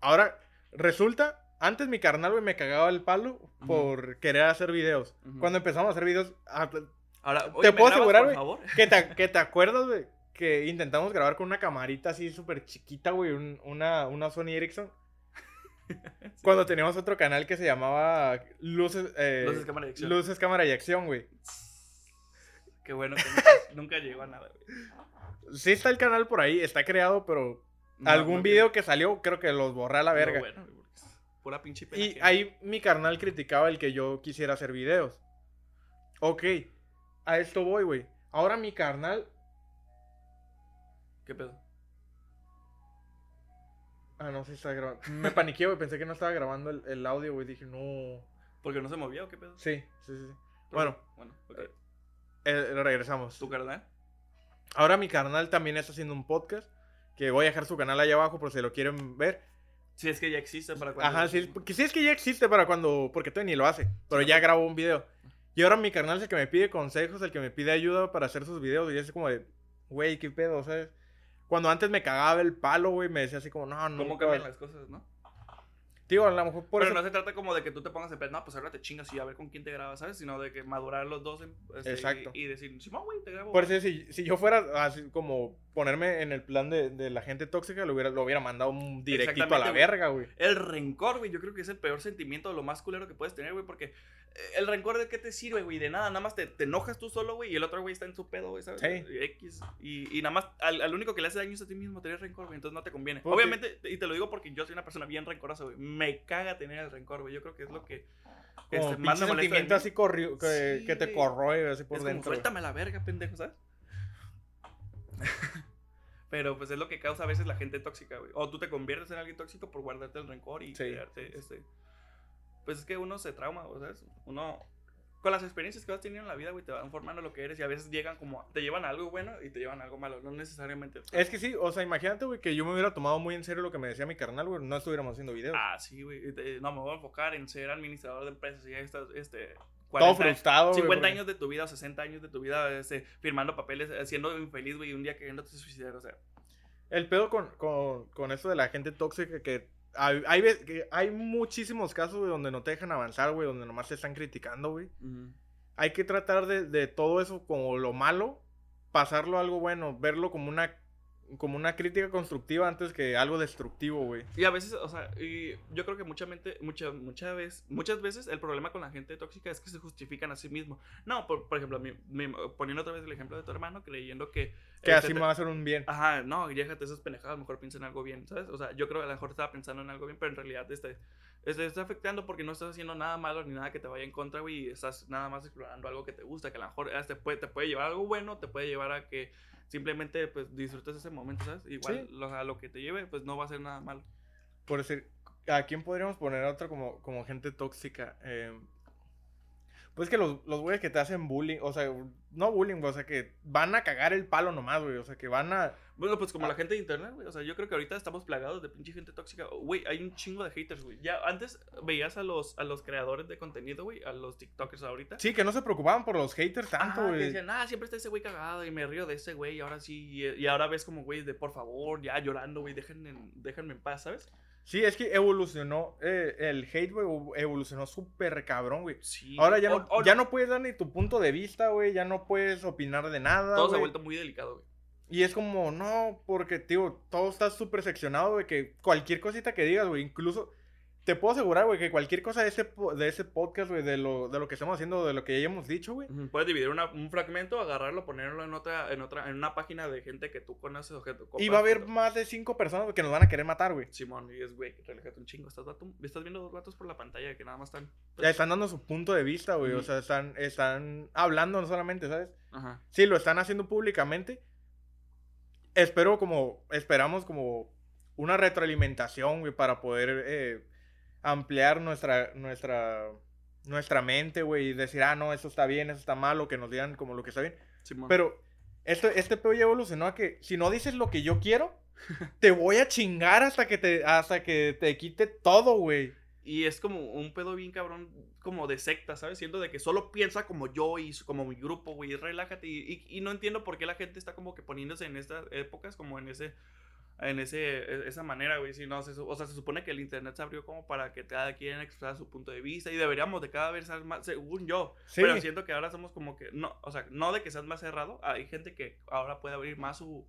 Ahora, resulta, antes mi carnal, güey, me cagaba el palo por querer hacer videos. Ujú. Cuando empezamos a hacer videos, ah, Ahora, Te oye, ¿me puedo asegurar, güey, que te, que te acuerdas, güey, que intentamos grabar con una camarita así súper chiquita, güey, un- una, una Sony Ericsson. Cuando teníamos otro canal que se llamaba Luces, eh, Luces, cámara y acción. Luces, Cámara y Acción, güey. Qué bueno que nunca, nunca llegó a nada, güey. Sí está el canal por ahí, está creado, pero No, algún no video que salió creo que los borré a la verga. bueno, pura pinche pena Y ahí mi carnal criticaba el que yo quisiera hacer videos. Ok, a esto voy, güey. Ahora mi carnal... ¿Qué pedo? Ah, no, sí está grabando. Me paniqué, güey. Pensé que no estaba grabando el, el audio, güey. Dije, no. ¿Porque no se movía o qué pedo? Sí, sí, sí. sí. Bueno. Bueno, ok. Eh, regresamos. ¿Tu carnal? Ahora mi carnal también está haciendo un podcast. Que voy a dejar su canal allá abajo por si lo quieren ver. Sí, es que ya existe para cuando... Ajá, sí, es- sí es que ya existe para cuando. Porque todavía ni lo hace. Pero ya grabó un video. Y ahora mi carnal es el que me pide consejos, el que me pide ayuda para hacer sus videos. Y es como de, güey, qué pedo, ¿sabes? Cuando antes me cagaba el palo, güey, me decía así como, no, no. ¿Cómo cambian las cosas, no? Digo, a lo mejor por Pero eso. no se trata como de que tú te pongas en pedo, no, pues ahora te chingas y a ver con quién te grabas, ¿sabes? Sino de que madurar los dos en- este, Exacto. Y, y decir, Simón, güey, te grabo. Por eso, si, si yo fuera así como ponerme en el plan de, de la gente tóxica, lo hubiera, lo hubiera mandado un directito a la verga, güey. El rencor, güey, yo creo que es el peor sentimiento, lo más culero que puedes tener, güey, porque el rencor de qué te sirve, güey, de nada, nada más te, te enojas tú solo, güey, y el otro güey está en su pedo, güey, ¿sabes? Sí. X, y, y nada más, al, al único que le hace daño es a ti mismo tener rencor, güey, entonces no te conviene. Porque- Obviamente, y te lo digo porque yo soy una persona bien rencorosa, güey, me caga tener el rencor, güey, yo creo que es lo que Como este, pinche me sentimiento así corrió, que, Sí, que te corroe así por es dentro. suéltame la verga, pendejo, ¿sabes? Pero pues es lo que causa a veces la gente tóxica, güey. O tú te conviertes en alguien tóxico por guardarte el rencor y Sí. crearte este. Pues es que uno se trauma, ¿sabes? Uno. Con las experiencias que vas teniendo en la vida, güey, te van formando lo que eres y a veces llegan como. Te llevan a algo bueno y te llevan a algo malo. No necesariamente. Es que sí, o sea, imagínate, güey, que yo me hubiera tomado muy en serio lo que me decía mi carnal, güey, no estuviéramos haciendo videos. Ah, sí, güey. No, me voy a enfocar en ser administrador de empresas y ya estás, este. Todo 40 frustrado, güey. 50 porque- años de tu vida o 60 años de tu vida este, firmando papeles, eh, siendo infeliz, güey, y un día queriéndote suicidar, o sea. El pedo con, con, con eso de la gente tóxica que hay, hay, muchísimos casos, güey, donde no te dejan avanzar, güey, donde nomás te están criticando, güey. Hay que tratar de, de todo eso como lo malo, pasarlo a algo bueno, verlo como una, como una crítica constructiva antes que algo destructivo, güey. Y a veces, o sea, y yo creo que mucha mente, mucha, mucha vez, muchas veces el problema con la gente tóxica es que se justifican a sí mismos. No, por, por ejemplo, mi- mi- poniendo otra vez el ejemplo de tu hermano, creyendo que... Que así te- me va a hacer un bien. Ajá, no, déjate esas pendejadas, mejor piensa en algo bien, ¿sabes? O sea, yo creo que a lo mejor estaba pensando en algo bien, pero en realidad te está, te está afectando porque no estás haciendo nada malo ni nada que te vaya en contra, güey, y estás nada más explorando algo que te gusta, que a lo mejor te puede, te puede llevar a algo bueno, te puede llevar a que simplemente, pues, disfrutes ese momento, ¿sabes? Igual, Sí. lo, a lo que te lleve, pues, no va a ser nada malo. Por decir, ¿a quién podríamos poner a otro como, como gente tóxica? Eh, pues que los, los güeyes que te hacen bullying, o sea, no bullying, o sea, que van a cagar el palo nomás, güey, o sea, que van a... Bueno, pues como Ah. la gente de internet, güey. O sea, yo creo que ahorita estamos plagados de pinche gente tóxica. Güey, hay un chingo de haters, güey. Ya antes veías a los, a los creadores de contenido, güey, a los TikTokers ahorita. Sí, que no se preocupaban por los haters tanto, güey. decían, ah, siempre está ese güey cagado y me río de ese güey y ahora sí. Y, y ahora ves como, güey, de por favor, ya llorando, güey, déjenme, déjenme en paz, ¿sabes? Sí, es que evolucionó, eh, el hate, güey, evolucionó súper cabrón, güey. Sí. Ahora ya, O- no, o ya no puedes dar ni tu punto de vista, güey, ya no puedes opinar de nada, Todo se ha vuelto muy delicado, güey. Y es como, no, porque, tío, todo está súper seccionado, güey, que cualquier cosita que digas, güey, incluso, te puedo asegurar, güey, que cualquier cosa de ese, de ese podcast, güey, de lo, de lo que estamos haciendo, de lo que ya hemos dicho, güey. Puedes dividir una- un fragmento, agarrarlo, ponerlo en otra, en otra, en una página de gente que tú conoces o que tú Y va a haber más de cinco personas que nos van a querer matar, güey. Simón, y es, güey, relájate un chingo. Estás, vato- estás viendo dos vatos por la pantalla que nada más están. Ya están dando su punto de vista, güey, o sea, están, están hablando no solamente, ¿sabes? Ajá. Sí, lo están haciendo públicamente. Espero como, esperamos como una retroalimentación, güey, para poder eh, ampliar nuestra, nuestra, nuestra mente, güey, y decir, ah, no, eso está bien, eso está mal, o que nos digan como lo que está bien. Simón. Pero este, este pedo ya evolucionó a que si no dices lo que yo quiero, te voy a chingar hasta que te, hasta que te quite todo, güey. Y es como un pedo bien cabrón, como de secta, ¿sabes? Siendo de que solo piensa como yo y como mi grupo, güey, relájate. Y, y- y no entiendo por qué la gente está como que poniéndose en estas épocas como en ese, en ese, e- esa manera, güey. Si no, se o sea, se supone que el internet se abrió como para que cada quien expresara su punto de vista y deberíamos de cada vez ser más, según yo. Sí. Pero siento que ahora somos como que, no, o sea, no de que seas más cerrado, hay gente que ahora puede abrir más su,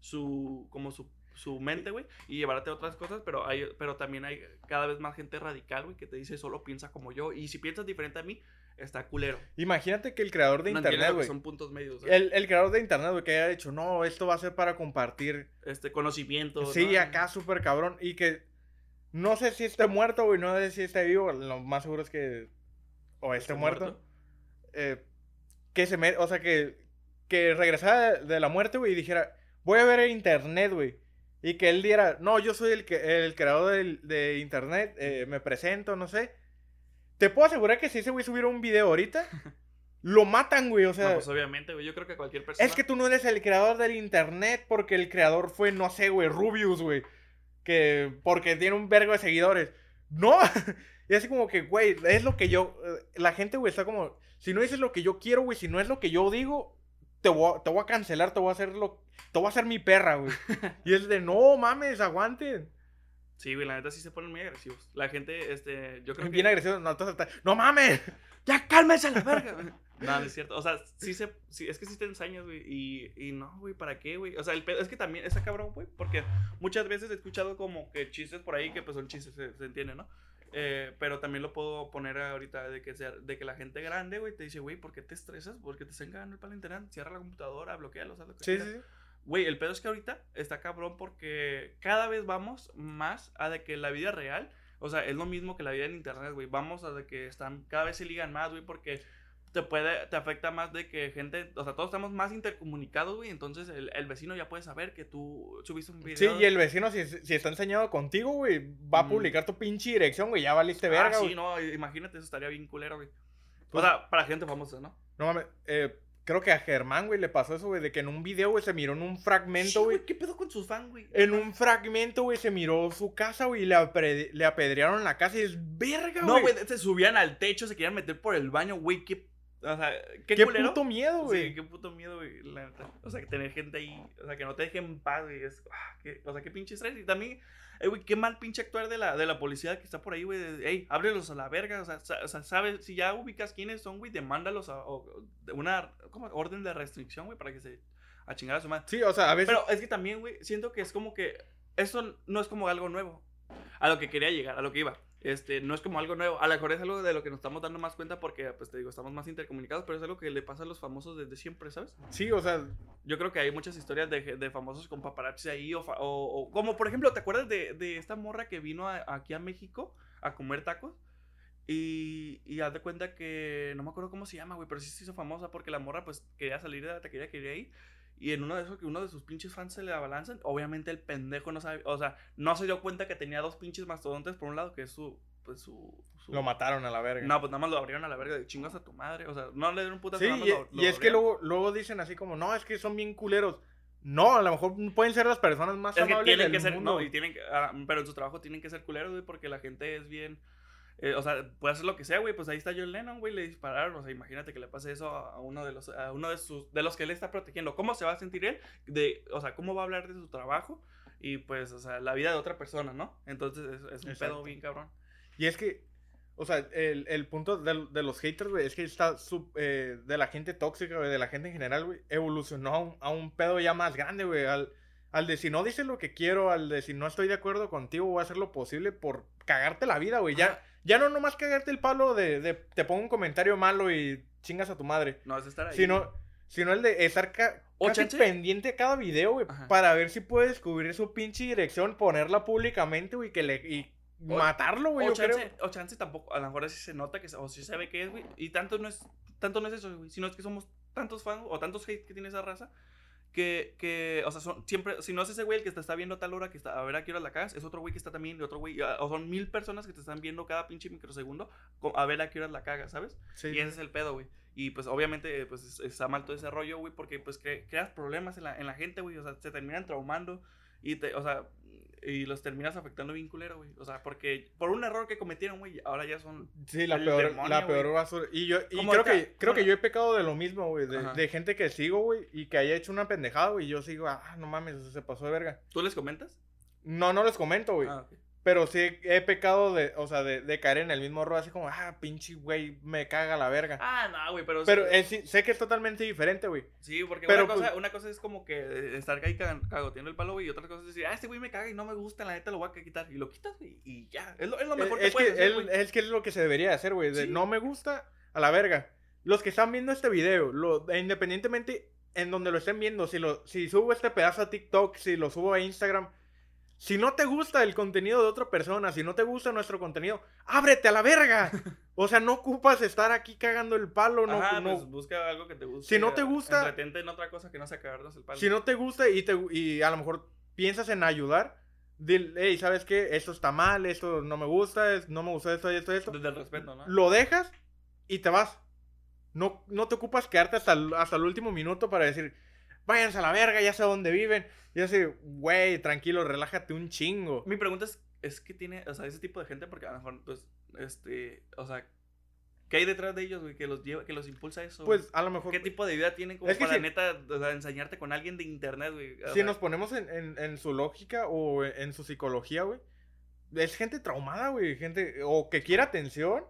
su, como su, su mente, güey, y llevarte a otras cosas, pero hay, pero también hay cada vez más gente radical, güey, que te dice solo piensa como yo, y si piensas diferente a mí, está culero. Imagínate que el creador de no internet, güey. son puntos medios, ¿sabes? El, el creador de internet, güey, que haya dicho, no, esto va a ser para compartir. este conocimiento. Sí, ¿no? acá súper cabrón. Y que no sé si esté muerto, güey, no sé si esté vivo. Lo más seguro es que o esté ¿Está muerto. Eh, que se me, o sea, que, que regresara de, de la muerte, güey, y dijera, voy a ver el internet, güey. Y que él diera, no, yo soy el, que, el creador del- de internet, eh, me presento, no sé. Te puedo asegurar que si ese güey subiera un video ahorita, lo matan, güey, o sea... No, pues obviamente, güey, yo creo que cualquier persona... Es que tú no eres el creador del internet porque el creador fue, no sé, güey, Rubius, güey. Que porque tiene un vergo de seguidores. No. y así como que, güey, es lo que yo. eh, La gente, güey, está como. Si no dices lo que yo quiero, güey, si no es lo que yo digo, te voy, a, te voy a cancelar, te voy a hacer lo. Te voy a hacer mi perra, güey. y es de, no mames, aguanten. Sí, güey, la neta sí se ponen muy agresivos. La gente, este, yo creo que... Bien agresivo, no, mames. ¡Ya cálmense a la verga! no, no es cierto. O sea, sí se. Sí, es que sí te ensañas, güey. Y, y no, güey, ¿para qué, güey? O sea, el pedo es que también está cabrón, güey. Porque muchas veces he escuchado como que chistes por ahí que pues son chistes, se, se entiende, ¿no? Eh, pero también lo puedo poner ahorita de que, sea, de que la gente grande, güey, te dice, güey, ¿por qué te estresas? ¿Por qué te están cagando el palo internet? Cierra la computadora, bloquealo, haz lo que Sí, sí, quieras". sí. Güey, el pedo es que ahorita está cabrón porque cada vez vamos más a de que la vida real, o sea, es lo mismo que la vida en internet, güey. Vamos a de que están, cada vez se ligan más, güey, porque te puede, te afecta más de que gente, o sea, todos estamos más intercomunicados, güey. Entonces el, el vecino ya puede saber que tú subiste un video. Sí, y el vecino, si, si está enseñado contigo, güey, va a Mm. publicar tu pinche dirección, güey, ya valiste Ah, verga, sí, güey. no, imagínate, eso estaría bien culero, güey. O Pues- sea, para gente famosa, ¿no? No mames, eh, creo que a Germán, güey, le pasó eso, güey, de que en un video, güey, se miró en un Sí, fragmento, güey. ¿Qué pedo con sus fans, güey? En un fragmento, güey, se miró su casa, güey, y le, apedrearon la casa y es verga, No, güey. güey, se subían al techo, se querían meter por el baño, güey, qué O sea, qué, Qué culero. puto miedo, güey. Sí, qué puto miedo, güey, la neta. O sea, que tener gente ahí, o sea, que no te dejen en paz, güey. Es, ah, qué- o sea, qué pinche estrés. Y también, eh, güey, qué mal pinche actuar de la, de la policía que está por ahí, güey. Ey, ábrelos a la verga. O sea, sa- o sea, sabes, si ya ubicas quiénes son, güey, demándalos a o- una ¿cómo? orden de restricción, güey, para que se a chingar a su madre. Sí, o sea, a veces. Pero es que también, güey, siento que es como que esto no es como algo nuevo. A lo que quería llegar, a lo que iba. Este, no es como algo nuevo. A lo mejor es algo de lo que nos estamos dando más cuenta porque, pues te digo, estamos más intercomunicados, pero es algo que le pasa a los famosos desde siempre, ¿sabes? Sí, o sea, Yo creo que hay muchas historias de, de famosos con paparazzi ahí, o, o- o- como por ejemplo, ¿te acuerdas de, de esta morra que vino a- aquí a México a comer tacos? Y, y haz de cuenta que, no me acuerdo cómo se llama, güey, pero sí se hizo famosa porque la morra pues quería salir de la taquería, quería ir. Y en uno de esos que uno de sus pinches fans se le abalanzan, obviamente el pendejo no sabe, o sea, no se dio cuenta que tenía dos pinches mastodontes por un lado, que es su, pues su... su- lo mataron a la verga. No, pues nada más lo abrieron a la verga de chingas a tu madre, o sea, no le dieron putas Sí, y, lo- lo y es que luego, luego dicen así como, no, es que son bien culeros. No, a lo mejor pueden ser las personas más Es que amables tienen del que ser, mundo. no, y tienen que, ah, pero en su trabajo tienen que ser culeros, güey, porque la gente es bien, eh, o sea, puede hacer lo que sea, güey, pues ahí está John Lennon, güey, le dispararon, o sea, imagínate que le pase eso a, uno de los, a uno de sus, de los que él está protegiendo, ¿cómo se va a sentir él? De, o sea, ¿cómo va a hablar de su trabajo? Y pues, o sea, la vida de otra persona, ¿no? Entonces es, es un Exacto. pedo bien cabrón. Y es que, o sea, el, el punto de, de los haters, güey, es que está sub- eh, de la gente tóxica, güey, de la gente en general, güey, evolucionó a un, a un pedo ya más grande, güey. Al, al de si no dices lo que quiero, al de si no estoy de acuerdo contigo, voy a hacer lo posible por cagarte la vida, güey. Ya. Ya no nomás cagarte el palo de, de te pongo un comentario malo y chingas a tu madre. No es estar ahí. Sino, sino el de estar ca- casi pendiente a cada video, güey, Ajá. para ver si puede descubrir su pinche dirección, ponerla públicamente, güey, que le, y O- matarlo, güey, o yo creo. chance, o chance tampoco, a lo mejor así se nota que, o sí se ve que es, güey. Y tanto no es, tanto no es eso, güey. Sino es que somos tantos fans o tantos hate que tiene esa raza. Que, que, o sea, son siempre, si no es ese güey el que te está viendo a tal hora que está, a ver a qué hora la cagas, es otro güey que está también, de otro güey, ah, o son mil personas que te están viendo cada pinche microsegundo a ver a qué hora la cagas, ¿sabes? Sí. Y ese es el pedo, güey. Y pues obviamente, pues es- está mal todo ese rollo, güey, porque pues cre- creas problemas en la, en la gente, güey, o sea, se terminan traumando y te, o sea, y los terminas afectando bien culero, güey. O sea, porque por un error que cometieron, güey, ahora ya son Sí, la peor, demonio, la peor basura. Y yo y creo que creo que yo he pecado de lo mismo, güey, de, gente que sigo, güey, y que haya hecho una pendejada, güey, y yo sigo, ah, no mames, se pasó de verga. ¿Tú les comentas? No, no les comento, güey. Ah, ok. Pero sí he pecado de, o sea, de, de caer en el mismo error, así como, ah, pinche güey, me caga la verga. Ah, no, güey, pero... Pero eh, sí, sé que es totalmente diferente, güey. Sí, porque pero, una, cosa, pues- una cosa es como que estar ahí cagoteando el palo, güey, y otra cosa es decir, ah, este güey me caga y no me gusta, la neta lo voy a quitar. Y lo quitas, güey, y ya. Es lo, es lo mejor Eh, que es, puedes que, hacer, es, güey. es que es lo que se debería hacer, güey. de Sí. No me gusta, a la verga. Los que están viendo este video, lo, independientemente en donde lo estén viendo, si, lo, si subo este pedazo a TikTok, si lo subo a Instagram, si no te gusta el contenido de otra persona, si no te gusta nuestro contenido, ábrete a la verga. O sea, no ocupas estar aquí cagando el palo, no, Ajá, no- pues busca algo que te guste. Si no te gusta- Entretente en otra cosa que no sea cagarnos el palo. si no te gusta y, te, y a lo mejor piensas en ayudar, dile, hey, ¿sabes qué? Esto está mal, esto no me gusta, es- no me gusta esto, esto, esto. Desde el respeto, ¿no? lo dejas y te vas. No, no te ocupas quedarte hasta el, hasta el último minuto para decir, váyanse a la verga, ya sé dónde viven. Y así, güey, tranquilo, relájate un chingo. Mi pregunta es, es que tiene, o sea, ese tipo de gente, porque a lo mejor, pues, este, o sea, ¿qué hay detrás de ellos, güey, que los lleva, que los impulsa eso? Pues a lo mejor, ¿Qué tipo de vida tienen como Es que para sí. neta, o sea, enseñarte con alguien de internet, güey? Si sea, nos ponemos en, en- en su lógica o en, su psicología, güey, es gente traumada, güey, gente o que quiere atención.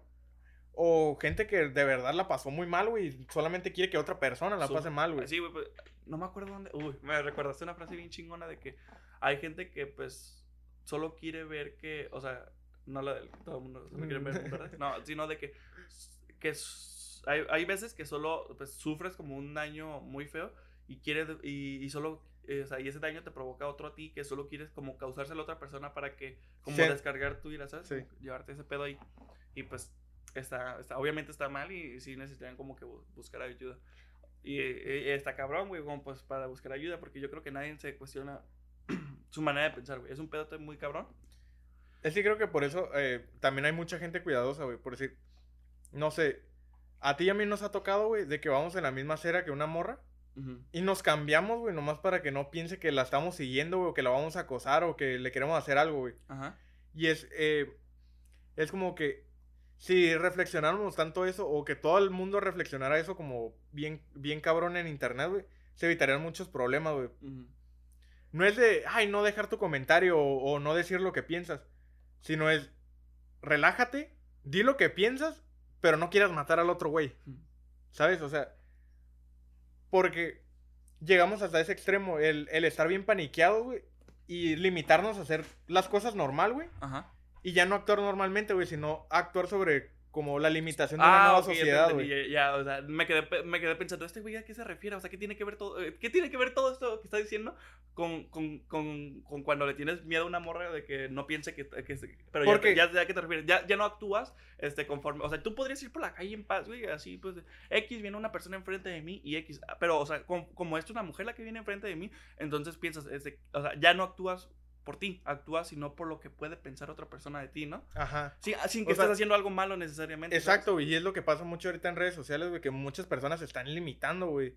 O gente que de verdad la pasó muy mal, güey. y Solamente quiere que otra persona la su- pase mal, güey. Sí, güey, pues, no me acuerdo dónde, uy, me recordaste una frase bien chingona de que hay gente que, pues, solo quiere ver que, o sea, no la del todo el mundo solo quiere ver, ¿verdad? No, sino de que, que hay, hay veces que solo, pues, sufres como un daño muy feo y quieres, y, y solo, eh, o sea, y ese daño te provoca otro a ti que solo quieres como causárselo a otra persona para que, como Sí. descargar tu ira, ¿sabes? Sí. Llevarte ese pedo ahí. Y pues, está, está, obviamente está mal y, sí necesitarían como que bu- buscar ayuda. Y, eh, está cabrón, güey, como pues para buscar ayuda, porque yo creo que nadie se cuestiona su manera de pensar, güey. Es un pedote muy cabrón. Es que creo que por eso eh, también hay mucha gente cuidadosa, güey. Por decir, no sé, a ti y a mí nos ha tocado, güey, de que vamos en la misma acera que una morra. Y nos cambiamos, güey, nomás para que no piense que la estamos siguiendo, güey, o que la vamos a acosar o que le queremos hacer algo, güey. Ajá. Y es, eh, es como que si reflexionáramos tanto eso, o que todo el mundo reflexionara eso como bien, bien cabrón en internet, güey, se evitarían muchos problemas, güey. No es de, ay, no dejar tu comentario o, o no decir lo que piensas, sino es, relájate, di lo que piensas, pero no quieras matar al otro güey. ¿Sabes? O sea, porque llegamos hasta ese extremo, el, el estar bien paniqueado, güey, y limitarnos a hacer las cosas normal, güey, Ajá. Y ya no actuar normalmente, güey, sino actuar sobre como la limitación de una nueva Ah, ok, ya te sociedad, güey. Ya, ya, o sea, me quedé, me quedé pensando, ¿este güey a qué se refiere? O sea, ¿qué tiene que ver todo, eh, ¿qué tiene que ver todo esto que está diciendo con, con, con, con cuando le tienes miedo a una morra de que no piense que... que pero ya, Porque- ya, ya, ¿a qué te refieres? Ya, ya no actúas este, conforme... O sea, tú podrías ir por la calle en paz, güey, así, pues, X viene una persona enfrente de mí y X... Pero, o sea, com- como es una mujer la que viene enfrente de mí, entonces piensas, este, o sea, ya no actúas por ti, actúas sino por lo que puede pensar otra persona de ti, ¿no? Ajá. Sí, sin O que sea, estés haciendo algo malo necesariamente. Exacto, güey, y es lo que pasa mucho ahorita en redes sociales, güey, que muchas personas se están limitando, güey.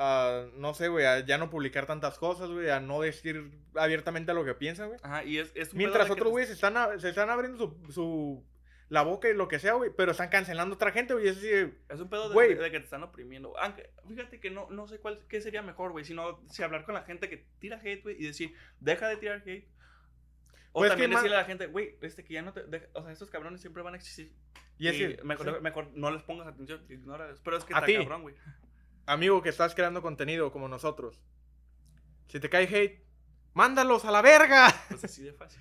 A, no sé, güey, a ya no publicar tantas cosas, güey, a no decir abiertamente lo que piensan, güey. Ajá, y es, es un Mientras otros te- güeyes se están, se están abriendo su, su- la boca y lo que sea, güey, pero están cancelando a otra gente, güey, es Es un pedo de, de que te están oprimiendo. Aunque, fíjate que no, no sé cuál qué sería mejor, güey. Sino si hablar con la gente que tira hate, güey, y decir, deja de tirar hate. O Pues también decirle a la gente, güey, este que ya no te. o sea, estos cabrones siempre van a existir. y es que, mejor, sí. mejor no les pongas atención, ignóralos. Pero es que A está ti. cabrón, güey. amigo que estás creando contenido como nosotros, si te cae hate, mándalos a la verga. Pues así de fácil.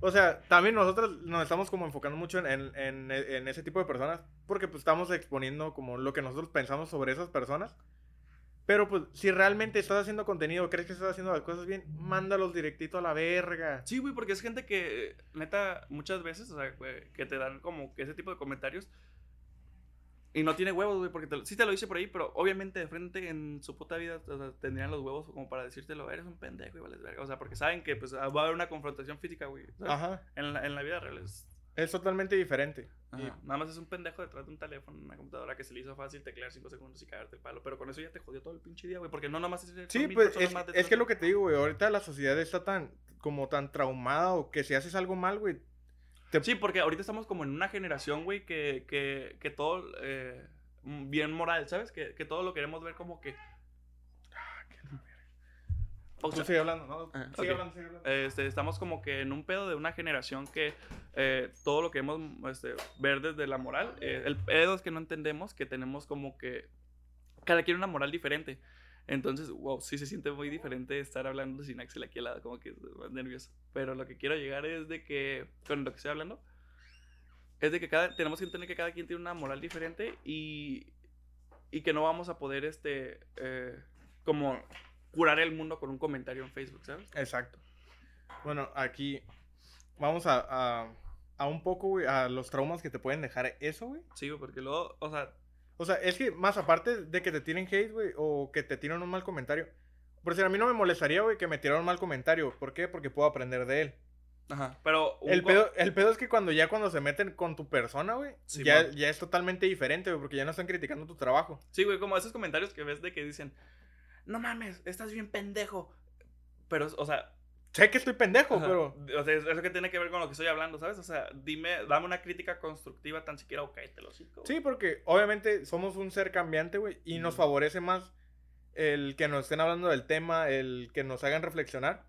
O sea, también nosotros nos estamos como enfocando mucho en, en- en- en ese tipo de personas porque pues estamos exponiendo como lo que nosotros pensamos sobre esas personas. Pero pues si realmente estás haciendo contenido, crees que estás haciendo las cosas bien, mándalos directito a la verga. Sí, güey, porque es gente que, neta, muchas veces, o sea, que te dan como ese tipo de comentarios. Y no tiene huevos, güey, porque te- sí te lo dice por ahí, pero obviamente de frente en su puta vida o sea, tendrían los huevos como para decírtelo, eres un pendejo y vales verga. O sea, porque saben que pues va a haber una confrontación física, güey. Ajá, En la, en la vida real es... es totalmente diferente. ajá, Y- Nada más es un pendejo detrás de un teléfono, una computadora que se le hizo fácil teclear 5 segundos y cagarte el palo. Pero con eso ya te jodió todo el pinche día, güey. Porque no nomás es... Sí, pues es, es que lo que te digo, güey, ahorita la sociedad está tan como tan traumada o que si haces algo mal, güey, te- Sí, porque ahorita estamos como en una generación, güey, que, que, que todo, eh, mm, bien moral, ¿sabes? Que, que todo lo queremos ver como que... Pausa. Tú sigue hablando, ¿no? Ah, sigue ok. hablando, sigue hablando. Este, estamos como que en un pedo de una generación que eh, todo lo queremos este, ver desde la moral. Eh, el pedo es que no entendemos que tenemos como que cada quien una moral diferente. Entonces, wow, sí se siente muy diferente estar hablando sin Axel aquí al lado, como que es más nervioso. Pero lo que quiero llegar es de que, con lo que estoy hablando, es de que cada, tenemos que entender que cada quien tiene una moral diferente y, y que no vamos a poder, este, eh, como curar el mundo con un comentario en Facebook, ¿sabes? Exacto. Bueno, aquí vamos a, a, a un poco, güey, a los traumas que te pueden dejar eso, güey. Sí, porque luego, o sea, O sea, es que más aparte de que te tiren hate, güey, o que te tiren un mal comentario. Por decir, a mí no me molestaría, güey, que me tiraran un mal comentario. ¿Por qué? Porque puedo aprender de él. ajá, pero El pedo, el pedo es que cuando ya cuando se meten con tu persona, güey, Sí, ya, man. ya es totalmente diferente, güey, porque ya no están criticando tu trabajo. Sí, güey, como esos comentarios que ves de que dicen, no mames, estás bien pendejo. Pero, o sea, Sé que estoy pendejo, ajá, pero... o sea, es- eso que tiene que ver con lo que estoy hablando, ¿sabes? O sea, dime, dame una crítica constructiva tan siquiera o cállate el hocico. Sí, porque obviamente somos un ser cambiante, güey, y nos favorece más el que nos estén hablando del tema, el que nos hagan reflexionar,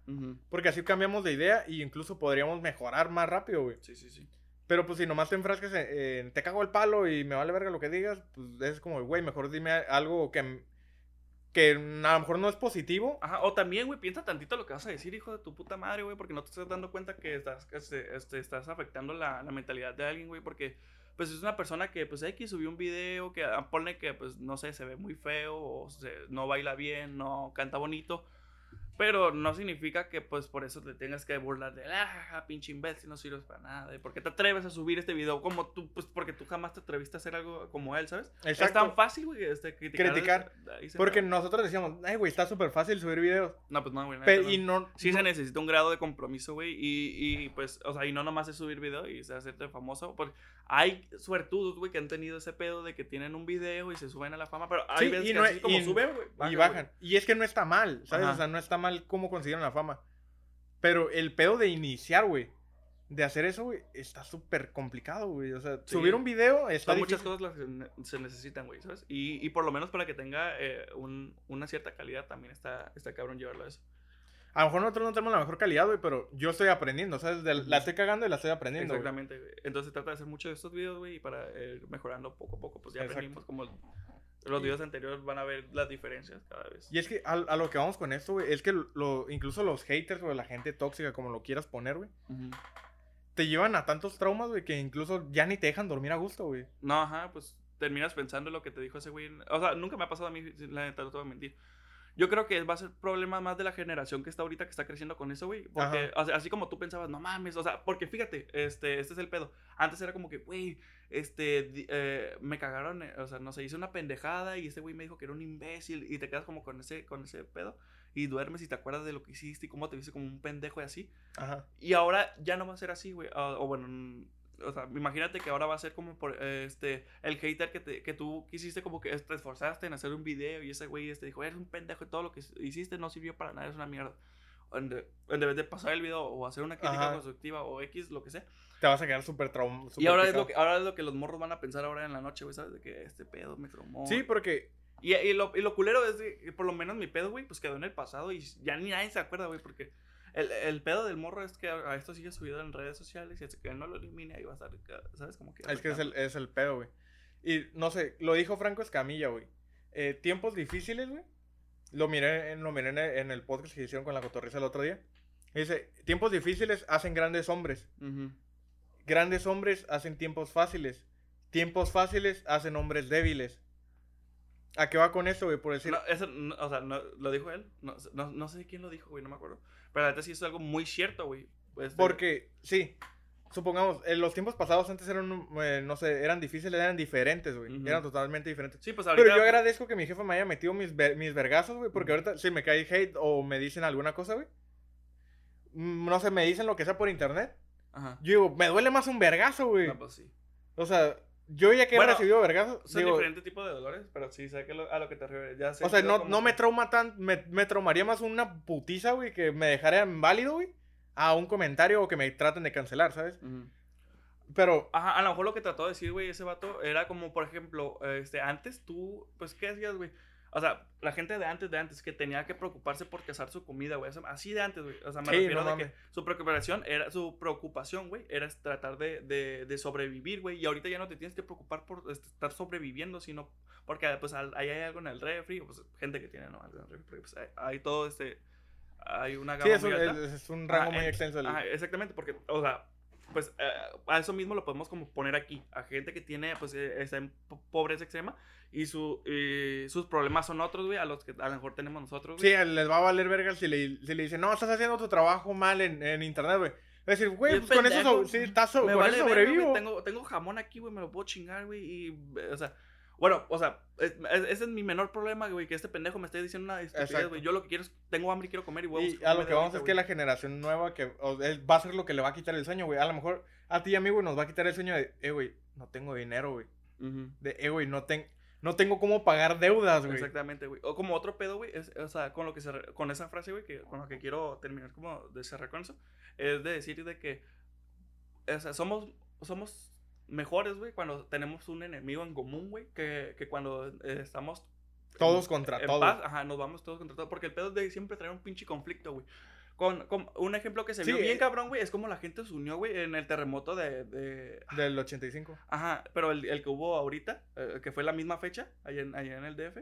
porque así cambiamos de idea y incluso podríamos mejorar más rápido, güey. Sí, sí, sí. Pero pues si nomás te enfrascas en, en, te cago el palo y me vale verga lo que digas, pues es como, güey, mejor dime algo que, que a lo mejor no es positivo. Ajá, o también, güey, piensa tantito lo que vas a decir, hijo de tu puta madre, güey, porque no te estás dando cuenta que estás, este, estás afectando la, la mentalidad de alguien, güey, porque, pues, es una persona que, pues, X subió un video que ah, pone que, pues, no sé, se ve muy feo, o se- no baila bien, no canta bonito, pero no significa que, pues, por eso te tengas que burlar de, ah, pinche imbécil, no sirves para nada, ¿y por qué te atreves a subir este video como tú? Pues, porque tú jamás te atreviste a hacer algo como él, ¿sabes? Es tan fácil, güey, este, criticar. Criticar. Porque nosotros decíamos, ay, güey, está súper fácil subir videos. No, pues no, güey. Neta, y no. no... Sí no- se necesita un grado de compromiso, güey. Y, y, pues, o sea, y no nomás es subir video y hacerte famoso. Porque hay suertudos, güey, que han tenido ese pedo de que tienen un video y se suben a la fama. Pero hay Sí, veces y que no- así como y- suben, güey. y bajan. Y es que no está mal, ¿sabes? Ajá. O sea, no está mal cómo consiguieron la fama. Pero el pedo de iniciar, güey, de hacer eso, güey, está súper complicado, güey. O sea, subir un video está Son muchas cosas las que se necesitan, güey, ¿sabes? Y, y por lo menos para que tenga eh, un, una cierta calidad también está, está cabrón llevarlo a eso. A lo mejor nosotros no tenemos la mejor calidad, güey, pero yo estoy aprendiendo, ¿sabes? la estoy cagando y la estoy aprendiendo. Exactamente, güey. Entonces trata de hacer muchos de estos videos, güey, y para ir mejorando poco a poco, pues ya aprendimos como los videos anteriores van a ver las diferencias cada vez. Y es que a, a lo que vamos con esto, güey, es que lo, incluso los haters, o la gente tóxica, como lo quieras poner, güey, te llevan a tantos traumas, güey, que incluso ya ni te dejan dormir a gusto, güey. No, ajá, pues terminas pensando en lo que te dijo ese güey. O sea, nunca me ha pasado a mí, la neta, no te voy a mentir. Yo creo que va a ser problema más de la generación que está ahorita, que está creciendo con eso, güey. Porque, así como tú pensabas, no mames, o sea, porque fíjate, este, este es el pedo. Antes era como que, güey, este, eh, me cagaron, eh, o sea, no sé, hice una pendejada y ese güey me dijo que era un imbécil y te quedas como con ese, con ese pedo y duermes y te acuerdas de lo que hiciste y cómo te viste como un pendejo y así. Ajá. Y ahora ya no va a ser así, güey. o bueno, o sea, imagínate que ahora va a ser como por este el hater que, te, que tú quisiste como que te esforzaste en hacer un video y ese güey este dijo, eres un pendejo y todo lo que hiciste no sirvió para nada, es una mierda. En, vez de pasar el video o hacer una crítica constructiva o X, lo que sea. Te vas a quedar súper traumado. Y ahora es, lo que, ahora es lo que los morros van a pensar ahora en la noche, güey, ¿sabes? De que este pedo me traumó. Sí, porque... Y, y, lo, y lo culero es que por lo menos mi pedo, güey, pues quedó en el pasado y ya ni nadie se acuerda, güey, porque... El, el, pedo del morro es que a esto sigue subido en redes sociales y hasta que no lo elimine ahí va a estar, ¿sabes? Como que... Es que es el, es el pedo, güey. Y no sé, lo dijo Franco Escamilla, güey. Eh, tiempos difíciles, güey. Lo miré, lo miré en, el, podcast que hicieron con la cotorriza el otro día. Dice, tiempos difíciles hacen grandes hombres. Grandes hombres hacen tiempos fáciles. Tiempos fáciles hacen hombres débiles. ¿A qué va con eso, güey? Por decir... No, eso, o sea, no, ¿lo dijo él? No, no, no sé quién lo dijo, güey, no me acuerdo. Pero la verdad sí es algo muy cierto, güey. Pues, Porque, sí, supongamos, en los tiempos pasados antes eran, eh, no sé, eran difíciles, eran diferentes, güey. Eran totalmente diferentes. Sí, pues ahorita... Pero yo agradezco que mi jefe me haya metido mis, mis vergazos, güey, porque ahorita si me cae hate o me dicen alguna cosa, güey. Mm, no sé, me dicen lo que sea por internet. Ajá. Yo digo, me duele más un vergazo, güey. No, pues sí. O sea, yo ya que he recibido vergazos. Son diferentes tipos de dolores, pero sí sé que a lo que te refieres. Ya sé o sea, no, no me trauma tan. Me, me, traumaría más una putiza, güey, que me dejaría inválido, güey, a un comentario o que me traten de cancelar, ¿sabes? Pero. Ajá, a lo mejor lo que trató de decir, güey, ese vato era como, por ejemplo, este, antes tú, pues, ¿qué hacías, güey? O sea, la gente de antes, de antes, que tenía que preocuparse por cazar su comida, güey. Así de antes, güey. O sea, me refiero a que su preocupación era, su preocupación, güey, era tratar de, de, de sobrevivir, güey. Y ahorita ya no te tienes que preocupar por estar sobreviviendo, sino porque, pues, ahí hay algo en el refri, pues, gente que tiene, ¿no? Algo en el refri, pues, hay, todo este, hay una gama sí, es, un, rango muy extenso. exactamente, porque, o sea, pues eh, a eso mismo lo podemos como poner aquí, a gente que tiene, pues, eh, está en pobreza extrema y, su, sus problemas son otros, güey, a los que a lo mejor tenemos nosotros, güey. Sí, les va a valer verga si le, si le dicen, no, estás haciendo tu trabajo mal en, en internet, güey. Es decir, güey, pues con eso, sí, estás con eso sobrevivo. tengo, tengo jamón aquí, güey, me lo puedo chingar, güey, y, o sea... Bueno, o sea, ese es mi menor problema, güey, que este pendejo me esté diciendo una estupidez, güey. Yo lo que quiero es, tengo hambre y quiero comer y huevos. Y a lo que vamos es que la generación nueva que va a ser lo que le va a quitar el sueño, güey. A lo mejor a ti, amigo, nos va a quitar el sueño de, eh, güey, no tengo dinero, güey. De, eh, güey, no, tengo no tengo cómo pagar deudas, güey. Exactamente, güey. O como otro pedo, güey, o sea, con lo que se, con esa frase, güey, que con lo que quiero terminar como de cerrar con eso, es de decir de que, o sea, somos, somos mejores, güey, cuando tenemos un enemigo en común, güey, que, que cuando eh, estamos... Todos contra todos. ajá, nos vamos todos contra todos, porque el pedo de siempre traer un pinche conflicto, güey. Con, con, un ejemplo que se vio bien eh. cabrón, güey, es como la gente se unió, güey, en el terremoto de... de... Del 85. Ajá, pero el, el que hubo ahorita, eh, que fue la misma fecha, allá en, allá en el DF,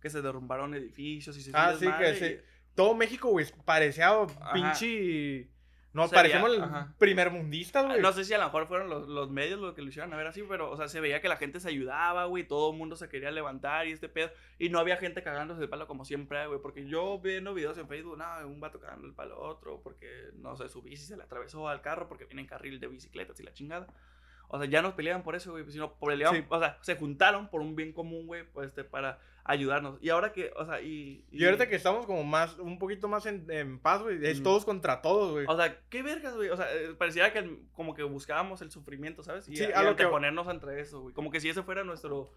que se derrumbaron edificios y se... Ah, sí, que sí. Todo México, güey, parecía pinche... No, parecemos el primer mundista, güey. No sé si a lo mejor fueron los, los, medios los que lo hicieron a ver así, pero, o sea, se veía que la gente se ayudaba, güey, todo el mundo se quería levantar y este pedo. Y no había gente cagándose el palo como siempre, güey, porque yo viendo videos en Facebook, no, un vato cagando el palo a otro, porque, no sé, su bici se le atravesó al carro porque viene en carril de bicicletas y la chingada. O sea, ya nos peleaban por eso, güey, sino peleaban, o sea, se juntaron por un bien común, güey, pues, este, para ayudarnos. Y ahora que, o sea, y... Y, ahorita que estamos como más, un poquito más en, paz, güey, es todos contra todos, güey. O sea, qué vergas, güey, o sea, eh, pareciera que como que buscábamos el sufrimiento, ¿sabes? Y, sí, a, lo que... ponernos entre eso, güey, como que si ese fuera nuestro,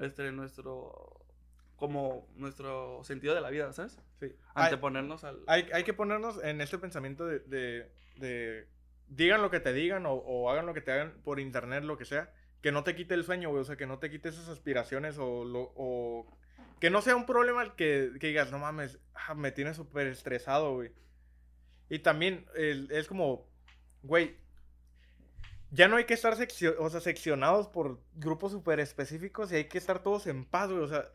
este, nuestro, como nuestro sentido de la vida, ¿sabes? Sí. Anteponernos al... Hay, hay que ponernos en este pensamiento de, de, de digan lo que te digan o, o hagan lo que te hagan por internet, lo que sea, que no te quite el sueño, güey. O sea, que no te quite esas aspiraciones o, lo, o que no sea un problema que, que digas, no mames, ah, me tiene súper estresado, güey. Y también el- es como, güey, ya no hay que estar seccionados por grupos súper específicos y hay que estar todos en paz, güey. O sea,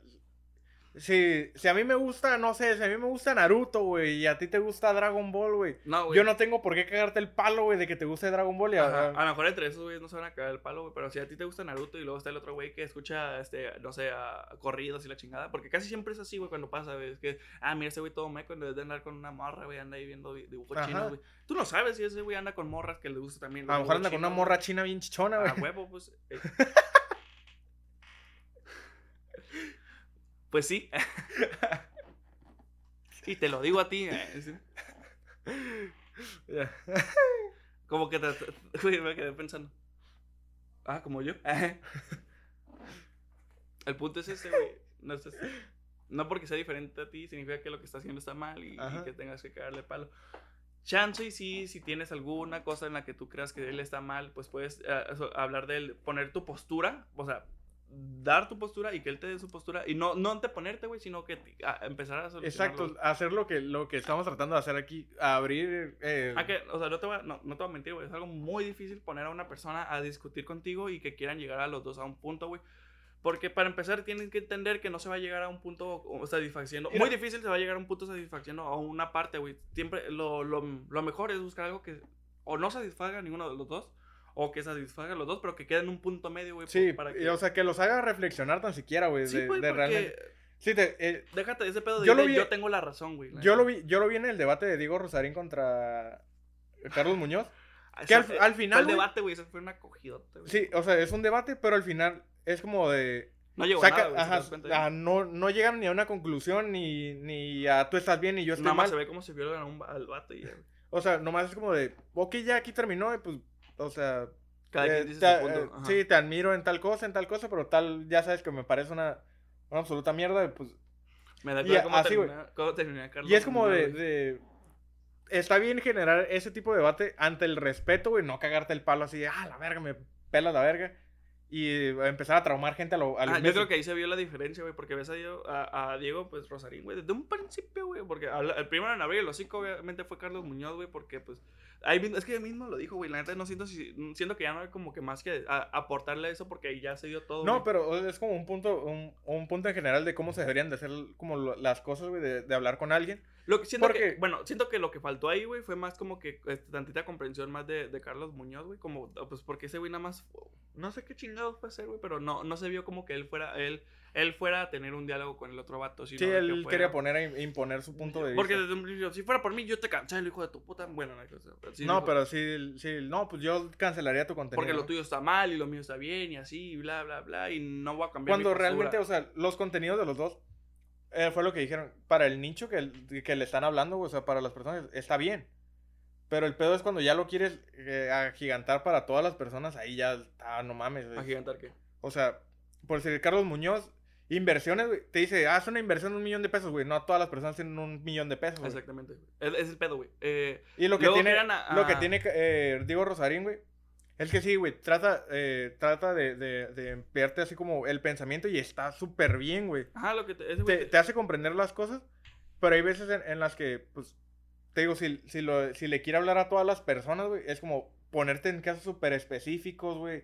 si, si a mí me gusta, no sé, si a mí me gusta Naruto, güey, y a ti te gusta Dragon Ball, güey. No, güey. Yo no tengo por qué cagarte el palo, güey, de que te guste Dragon Ball y a- A lo mejor entre esos güeyes no se van a cagar el palo, güey. Pero si a ti te gusta Naruto y luego está el otro güey que escucha, este, no sé, a, corridos y la chingada. Porque casi siempre es así, güey, cuando pasa, güey. Es que, ah, mira, ese güey todo meco en vez de andar con una morra, güey, anda ahí viendo di- dibujos Ajá. chinos, güey. Tú no sabes si ese güey anda con morras que le gusta también. a lo mejor anda con una morra güey. china bien chichona, güey. A huevo, pues. eh. Pues sí. y te lo digo a ti. eh. Como que te, me quedé pensando. Ah, como yo. El punto es ese, güey. No, es ese. No porque sea diferente a ti significa que lo que está haciendo está mal y, que tengas que cagarle palo. Chance y sí, si tienes alguna cosa en la que tú creas que él está mal, pues puedes eh, hablar de él, poner tu postura, o sea, dar tu postura y que él te dé su postura y no, no anteponerte, güey, sino que ti- a- empezar a. Exacto, hacer lo que, lo que estamos tratando de hacer aquí, abrir... eh, Ah, que, o sea, no te, voy a, no, no te voy a mentir, güey. Es algo muy difícil poner a una persona a discutir contigo y que quieran llegar a los dos a un punto, güey. Porque para empezar tienen que entender que no se va a llegar a un punto o, satisfacción. Mira. Muy difícil se va a llegar a un punto satisfacción a una parte, güey. Siempre lo, lo, lo mejor es buscar algo que o no satisfaga a ninguno de los dos o que satisfaga a los dos, pero que quede en un punto medio, güey. sí, para y, que... o sea, que los haga reflexionar tan siquiera, güey, sí, de, güey, de porque realmente... Sí, te- eh, déjate de ese pedo de Yo lo vi- yo tengo la razón, güey. yo, lo vi, yo lo vi en el debate de Diego Rosarín contra Carlos Muñoz. Ah, que al- final, el debate, güey, eso fue una cogidota, güey. Sí, o sea, es un debate, pero al final es como de... No llegó saca- a nada, si ajá, ajá, no, no llegan ni a una conclusión, ni, ni a tú estás bien y yo estoy Nada más mal. se ve cómo se violan a un, al vato y ya. O sea, nomás es como de, ok, ya aquí terminó, y pues, o sea... Cada eh, quien dice te- su punto. eh, ajá. sí, te admiro en tal cosa, en tal cosa, pero tal, ya sabes que me parece una, una absoluta mierda, pues... Me da y cómo, así, termina, cómo termina Carlos. Y es como de, de- Está bien generar ese tipo de debate ante el respeto, güey, no cagarte el palo así, de, ah, la verga, me pela la verga. Y empezar a traumar gente a lo, a lo Ah, yo creo que ahí se vio la diferencia, güey, porque ves a Diego, a, a Diego pues, Rosarín, güey, desde un principio, güey, porque el primero en abrir el hocico, obviamente, fue Carlos Muñoz, güey, porque, pues, ahí mismo- es que él mismo lo dijo, güey, la neta no siento, si, siento que ya no hay como que más que a- aportarle a eso, porque ahí ya se dio todo, No, güey. pero es como un punto, un, un punto en general de cómo se deberían de hacer como las cosas, güey, de, de hablar con alguien. Lo que siento Porque- que, bueno, siento que lo que faltó ahí, güey, fue más como que este, tantita comprensión más de, de Carlos Muñoz, güey, como, pues porque ese güey nada más, no sé qué chingados fue hacer, güey, pero no, no se vio como que él fuera, él, él fuera a tener un diálogo con el otro vato, sino Sí, que él quería poner a im- imponer su punto de vista. Porque desde un principio, si fuera por mí, yo te cancelo, hijo de tu puta, bueno, no, sí, no, pero sí, sí, no, pues yo cancelaría tu contenido. porque lo tuyo está mal y lo mío está bien y así, y bla, bla, bla, y no voy a cambiar Cuando realmente, o sea, los contenidos de los dos, eh, fue lo que dijeron, para el nicho que, que le están hablando, o sea, para las personas, está bien. Pero el pedo es cuando ya lo quieres eh, agigantar para todas las personas, ahí ya, ah, no mames. güey. ¿Agigantar qué? O sea, por decir, Carlos Muñoz, inversiones, güey, te dice, haz una inversión de un millón de pesos, güey. No todas las personas tienen un millón de pesos, güey. Exactamente, es, es el pedo, güey. Eh, Y lo que tiene, quieran a- lo que a- tiene eh, Diego Rosarín, güey, es que sí, güey, trata, eh, trata de, de, de emplearte así como el pensamiento y está súper bien, güey. ajá, lo que te, ese güey te- te hace comprender las cosas, pero hay veces en, en las que, pues, te digo, si, si, lo, si le quiere hablar a todas las personas, güey, es como ponerte en casos súper específicos, güey.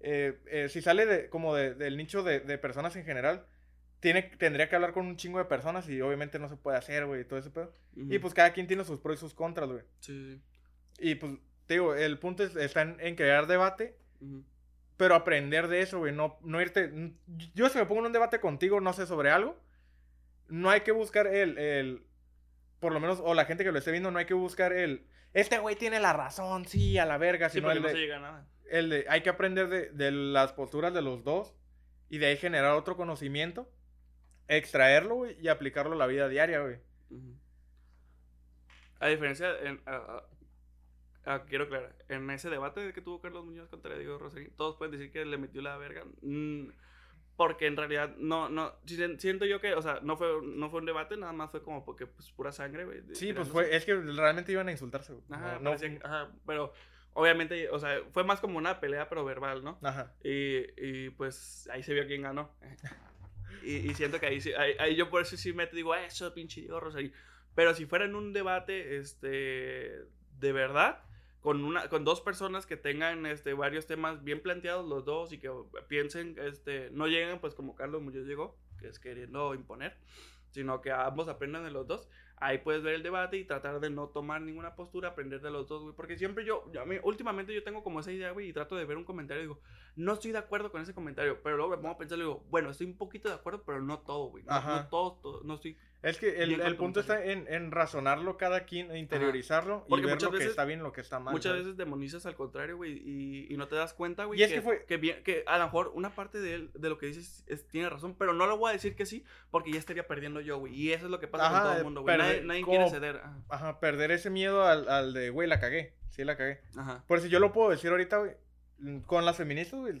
Eh, eh, si sale de, como de- del nicho de, de personas en general, tiene, tendría que hablar con un chingo de personas y obviamente no se puede hacer, güey, y todo ese pedo. Y pues cada quien tiene sus pros y sus contras, güey. Sí, sí, Y pues, te digo, el punto es- está en, en crear debate, pero aprender de eso, güey. No, no irte. Yo, si me pongo en un debate contigo, no sé sobre algo, no hay que buscar el. el por lo menos, o la gente que lo esté viendo, no hay que buscar el. Este güey tiene la razón, sí, a la verga, Sí, sino porque el no se llega a nada. El de- Hay que aprender de, de las posturas de los dos y de ahí generar otro conocimiento, extraerlo, güey, y aplicarlo a la vida diaria, güey. A diferencia, en, quiero aclarar, en ese debate que tuvo Carlos Muñoz contra Diego Rosarín, todos pueden decir que le metió la verga. mm, porque en realidad no, no, si- siento yo que, o sea, no fue, no fue un debate, nada más fue como porque, pues, pura sangre, güey. Sí, pues fue. Es que realmente iban a insultarse, güey. Ajá, No- no- parecía que- ajá, pero obviamente, o sea, fue más como una pelea, pero verbal, ¿no? Ajá. Y, y pues ahí se vio quién ganó. y, y siento que ahí, sí- ahí, ahí yo por eso sí me digo, eso, pinche Diego Rosario. Pero si fuera en un debate, este, de verdad, con, una, con dos personas que tengan este, varios temas bien planteados los dos y que piensen, este, no lleguen pues como Carlos Muñoz llegó, que es queriendo imponer, sino que ambos aprendan de los dos. Ahí puedes ver el debate y tratar de no tomar ninguna postura, aprender de los dos, güey. Porque siempre yo, yo a mí, últimamente yo tengo como esa idea, güey, y trato de ver un comentario y digo, no estoy de acuerdo con ese comentario, pero luego me pongo a pensar y digo, bueno, estoy un poquito de acuerdo, pero no todo, güey. No, todo, todo, no estoy Es que el, el punto está en, en razonarlo cada quien, e interiorizarlo y Porque ver lo que está bien, lo que está mal. Muchas ¿sabes? veces demonizas al contrario, güey, y, y no te das cuenta, güey, Y es que fue- que, bien- que a lo mejor una parte de, él, de lo que dices es- tiene razón, pero no lo voy a decir que sí, porque ya estaría perdiendo yo, güey. Y eso es lo que pasa Ajá, con todo el mundo, güey. Nadie, perder- nadie como- quiere ceder. Ajá. Ajá, perder ese miedo al, al de, güey, la cagué. Sí, la cagué. Ajá. Por si yo lo puedo decir ahorita, güey. Con las feministas, güey.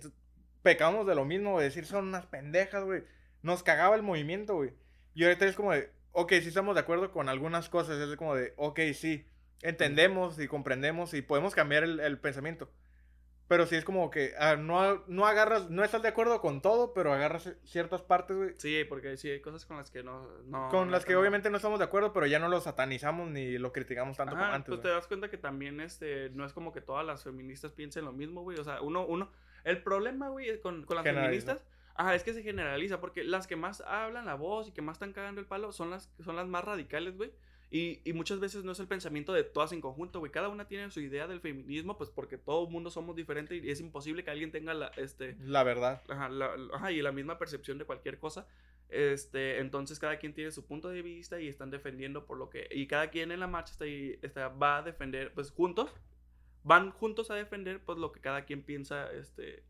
Pecamos de lo mismo, de decir son unas pendejas, güey. Nos cagaba el movimiento, güey. Y ahorita es como de, ok, sí estamos de acuerdo con algunas cosas. Es como de, ok, sí. Entendemos y comprendemos y podemos cambiar el pensamiento. Pero sí es como que ah, no, no agarras, no estás de acuerdo con todo, pero agarras ciertas partes, güey. Sí, porque sí hay cosas con las que no. no con las que no- obviamente no estamos de acuerdo, pero ya no lo satanizamos ni lo criticamos tanto Ajá, como antes. pues te das cuenta que también este no es como que todas las feministas piensen lo mismo, güey. O sea, uno, uno. El problema, güey, con, con las feministas. Ajá, es que se generaliza, porque las que más hablan la voz y que más están cagando el palo son las, son las más radicales, güey. Y, y muchas veces no es el pensamiento de todas en conjunto, güey. Cada una tiene su idea del feminismo, pues porque todo el mundo somos diferentes y es imposible que alguien tenga la, este, La verdad. Ajá, la- ajá, y la misma percepción de cualquier cosa. Este, entonces cada quien tiene su punto de vista y están defendiendo por lo que y cada quien en la marcha está, ahí- está va a defender pues juntos van juntos a defender pues lo que cada quien piensa este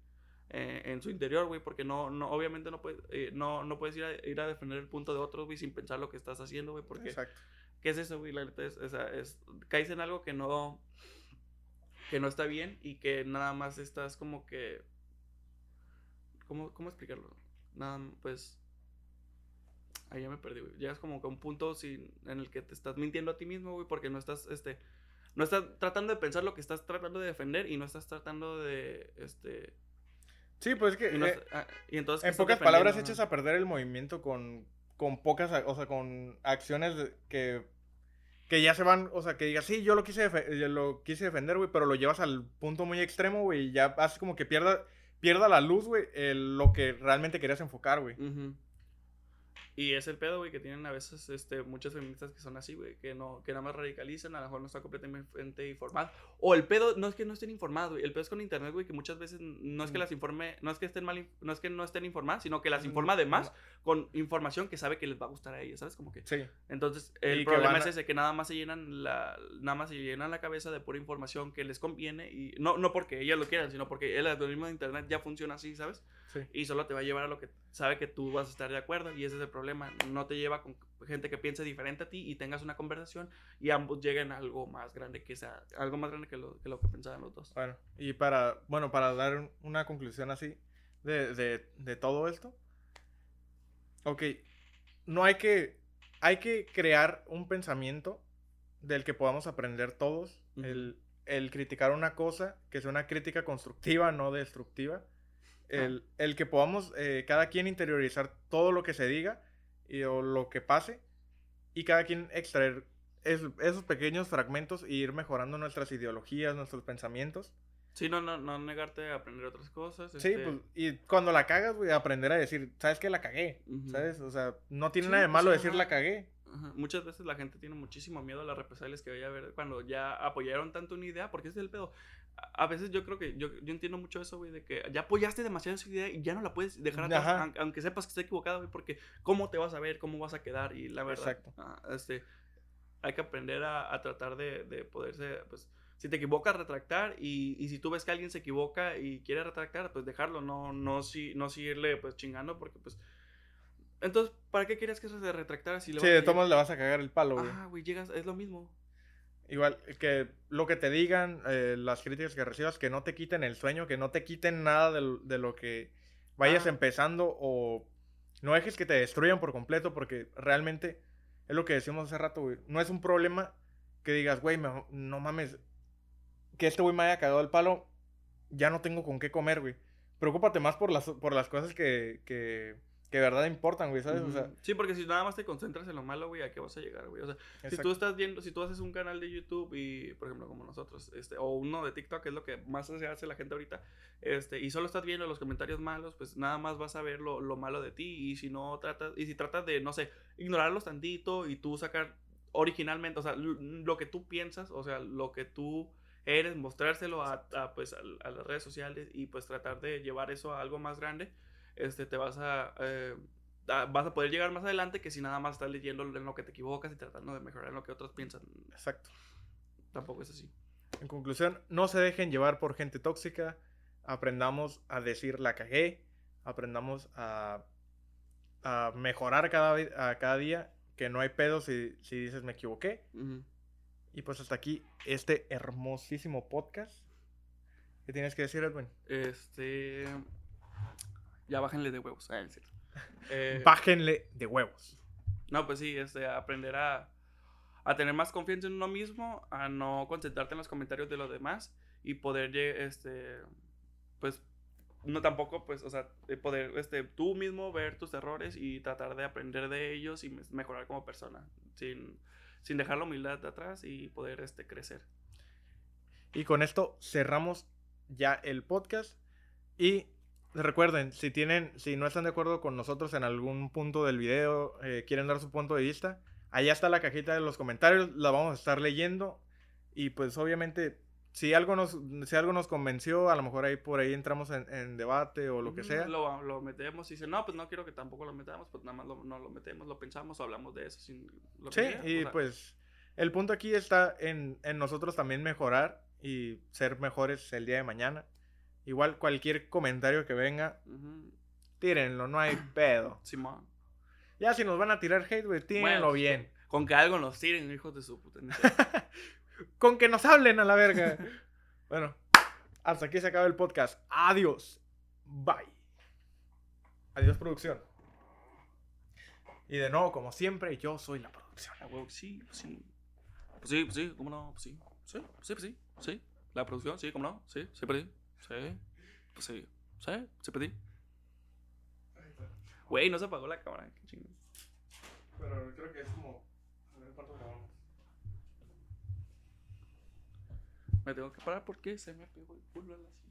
eh, en su interior, güey, porque no no obviamente no puedes eh, no no puedes ir a, ir a defender el punto de otros, güey, sin pensar lo que estás haciendo, güey, porque Exacto. ¿Qué es eso, güey? La neta es, o sea, es- caes en algo que no, que no está bien y que nada más estás como que, ¿cómo, cómo explicarlo? Nada, pues, ahí ya me perdí, güey. Llegas como que a un punto sin, en el que te estás mintiendo a ti mismo, güey, porque no estás, este, no estás tratando de pensar lo que estás tratando de defender y no estás tratando de, este, Sí, pues es que y, no eh, ah, y entonces... ¿qué en pocas palabras echas a perder el movimiento con, con pocas, o sea, con acciones que, que ya se van, o sea, que digas, sí, yo lo quise, lo quise defender, güey, pero lo llevas al punto muy extremo, güey, y ya hace como que pierda, pierda la luz, güey, lo que realmente querías enfocar, güey. Y es el pedo, güey, que tienen a veces este, muchas feministas que son así, güey, que, no, que nada más radicalizan, a lo mejor no están completamente informadas. O el pedo, no es que no estén informadas, güey, el pedo es con internet, güey, que muchas veces no es que las informe, no es que estén mal, no es que no estén informadas, sino que las informa de más no. con información que sabe que les va a gustar a ellas, ¿sabes? Como que... Sí. Entonces, el problema es ese, que nada más se llenan la, nada más se llenan la cabeza de pura información que les conviene y no, no porque ellas lo quieran, sino porque el algoritmo de internet ya funciona así, ¿sabes? Sí. y solo te va a llevar a lo que sabe que tú vas a estar de acuerdo y ese es el problema. No te lleva con gente que piense diferente a ti y tengas una conversación y ambos lleguen a algo más grande que sea, algo más grande que lo que, lo que pensaban los dos. Bueno, y para, bueno, para dar un- una conclusión así de, de, de todo esto. Ok, no hay que, hay que crear un pensamiento del que podamos aprender todos. El, el criticar una cosa, que sea una crítica constructiva, no destructiva. El, el que podamos eh, cada quien interiorizar todo lo que se diga y, o lo que pase y cada quien extraer es- esos pequeños fragmentos e ir mejorando nuestras ideologías, nuestros pensamientos. Sí, no, no, no negarte a aprender otras cosas. Sí, este, pues, y cuando la cagas, güey, aprender a decir, ¿sabes qué? La cagué. ¿sabes? O sea, no tiene Sí, nada de pues, malo ajá. decir la cagué. Ajá, Muchas veces la gente tiene muchísimo miedo a las represalias que vaya a haber cuando ya apoyaron tanto una idea, porque ese es el pedo. A veces yo creo que yo, yo entiendo mucho eso, güey, de que ya apoyaste demasiado esa idea y ya no la puedes dejar atrás, Ajá. aun- aunque sepas que está equivocada, güey, porque cómo te vas a ver, cómo vas a quedar y la verdad, Exacto. ah, este, hay que aprender a, a tratar de, de poderse, pues, si te equivocas, retractar y, y si tú ves que alguien se equivoca y quiere retractar, pues dejarlo, no, no, si, no seguirle, pues, chingando, porque, pues, entonces, ¿para qué querías que se retractara si le Sí, de todos le vas a cagar el palo, güey. Ah, güey, llegas, es lo mismo. Igual, que lo que te digan, eh, las críticas que recibas, que no te quiten el sueño, que no te quiten nada del- de, lo que vayas Ah. empezando o no dejes que te destruyan por completo porque realmente es lo que decimos hace rato, güey. No es un problema que digas, güey, me- no mames, que este güey me haya cagado el palo, ya no tengo con qué comer, güey. Preocúpate más por las, por las cosas que, que, que de verdad importan, güey, ¿sabes? O sea, sí, porque si nada más te concentras en lo malo, güey, ¿a qué vas a llegar, güey? O sea, si tú estás viendo, si tú haces un canal de YouTube y, por ejemplo, como nosotros, este, o uno de TikTok, que es lo que más se hace la gente ahorita, este, y solo estás viendo los comentarios malos, pues nada más vas a ver lo, lo malo de ti, y si no tratas, y si tratas de, no sé, ignorarlos tantito y tú sacar originalmente, o sea, lo que tú piensas, o sea, lo que tú eres, mostrárselo a, a, pues, a, a las redes sociales y pues tratar de llevar eso a algo más grande, este, te vas a... eh, a- vas a poder llegar más adelante que si nada más estás leyendo en lo que te equivocas y tratando de mejorar en lo que otros piensan. Exacto. Tampoco es así. En conclusión, no se dejen llevar por gente tóxica. Aprendamos a decir la cagué. Aprendamos a, a mejorar cada, a cada día. Que no hay pedo si, si dices me equivoqué. Y pues hasta aquí este hermosísimo podcast. ¿Qué tienes que decir, Edwin? Este. Ya bájenle de huevos. Ah, es cierto. Eh, Bájenle de huevos. no, pues sí, este, aprender a, a tener más confianza en uno mismo, a no concentrarte en los comentarios de los demás y poder, este, pues, no tampoco, pues, o sea, de poder, este, tú mismo ver tus errores y tratar de aprender de ellos y me- mejorar como persona, sin, sin dejar la humildad atrás y poder, este, crecer. Y con esto cerramos ya el podcast. Y recuerden, si tienen, si no están de acuerdo con nosotros en algún punto del video, eh, quieren dar su punto de vista, allá está la cajita de los comentarios, la vamos a estar leyendo. Y pues obviamente, si algo nos, si algo nos convenció, a lo mejor ahí por ahí entramos en, en debate o lo que sea. Lo, lo metemos y dice, no, pues no quiero que tampoco lo metamos, pues nada más lo, no lo metemos, lo pensamos o hablamos de eso sin lo Sí, que y o sea, pues el punto aquí está en, en nosotros también mejorar y ser mejores el día de mañana. Igual cualquier comentario que venga, tírenlo, no hay pedo. Simón. Ya si nos van a tirar hate, güey, tírenlo Bueno, bien. Con que algo nos tiren, hijos de su puta. Con que nos hablen a la verga. bueno, hasta aquí se acaba el podcast. Adiós. Bye. Adiós, producción. Y de nuevo, como siempre, yo soy la producción. Ah, huevo, sí, pues sí. Pues sí, pues sí, cómo no, pues sí. Sí, sí, pues sí, sí. La producción, sí, cómo no, sí, sí, pedí. Sí, pues sí, sí, sí, pedí. Güey, no se apagó la cámara, qué. Pero creo que es como. A ver cuánto grabamos. Me tengo que parar porque se me pegó el culo a la silla.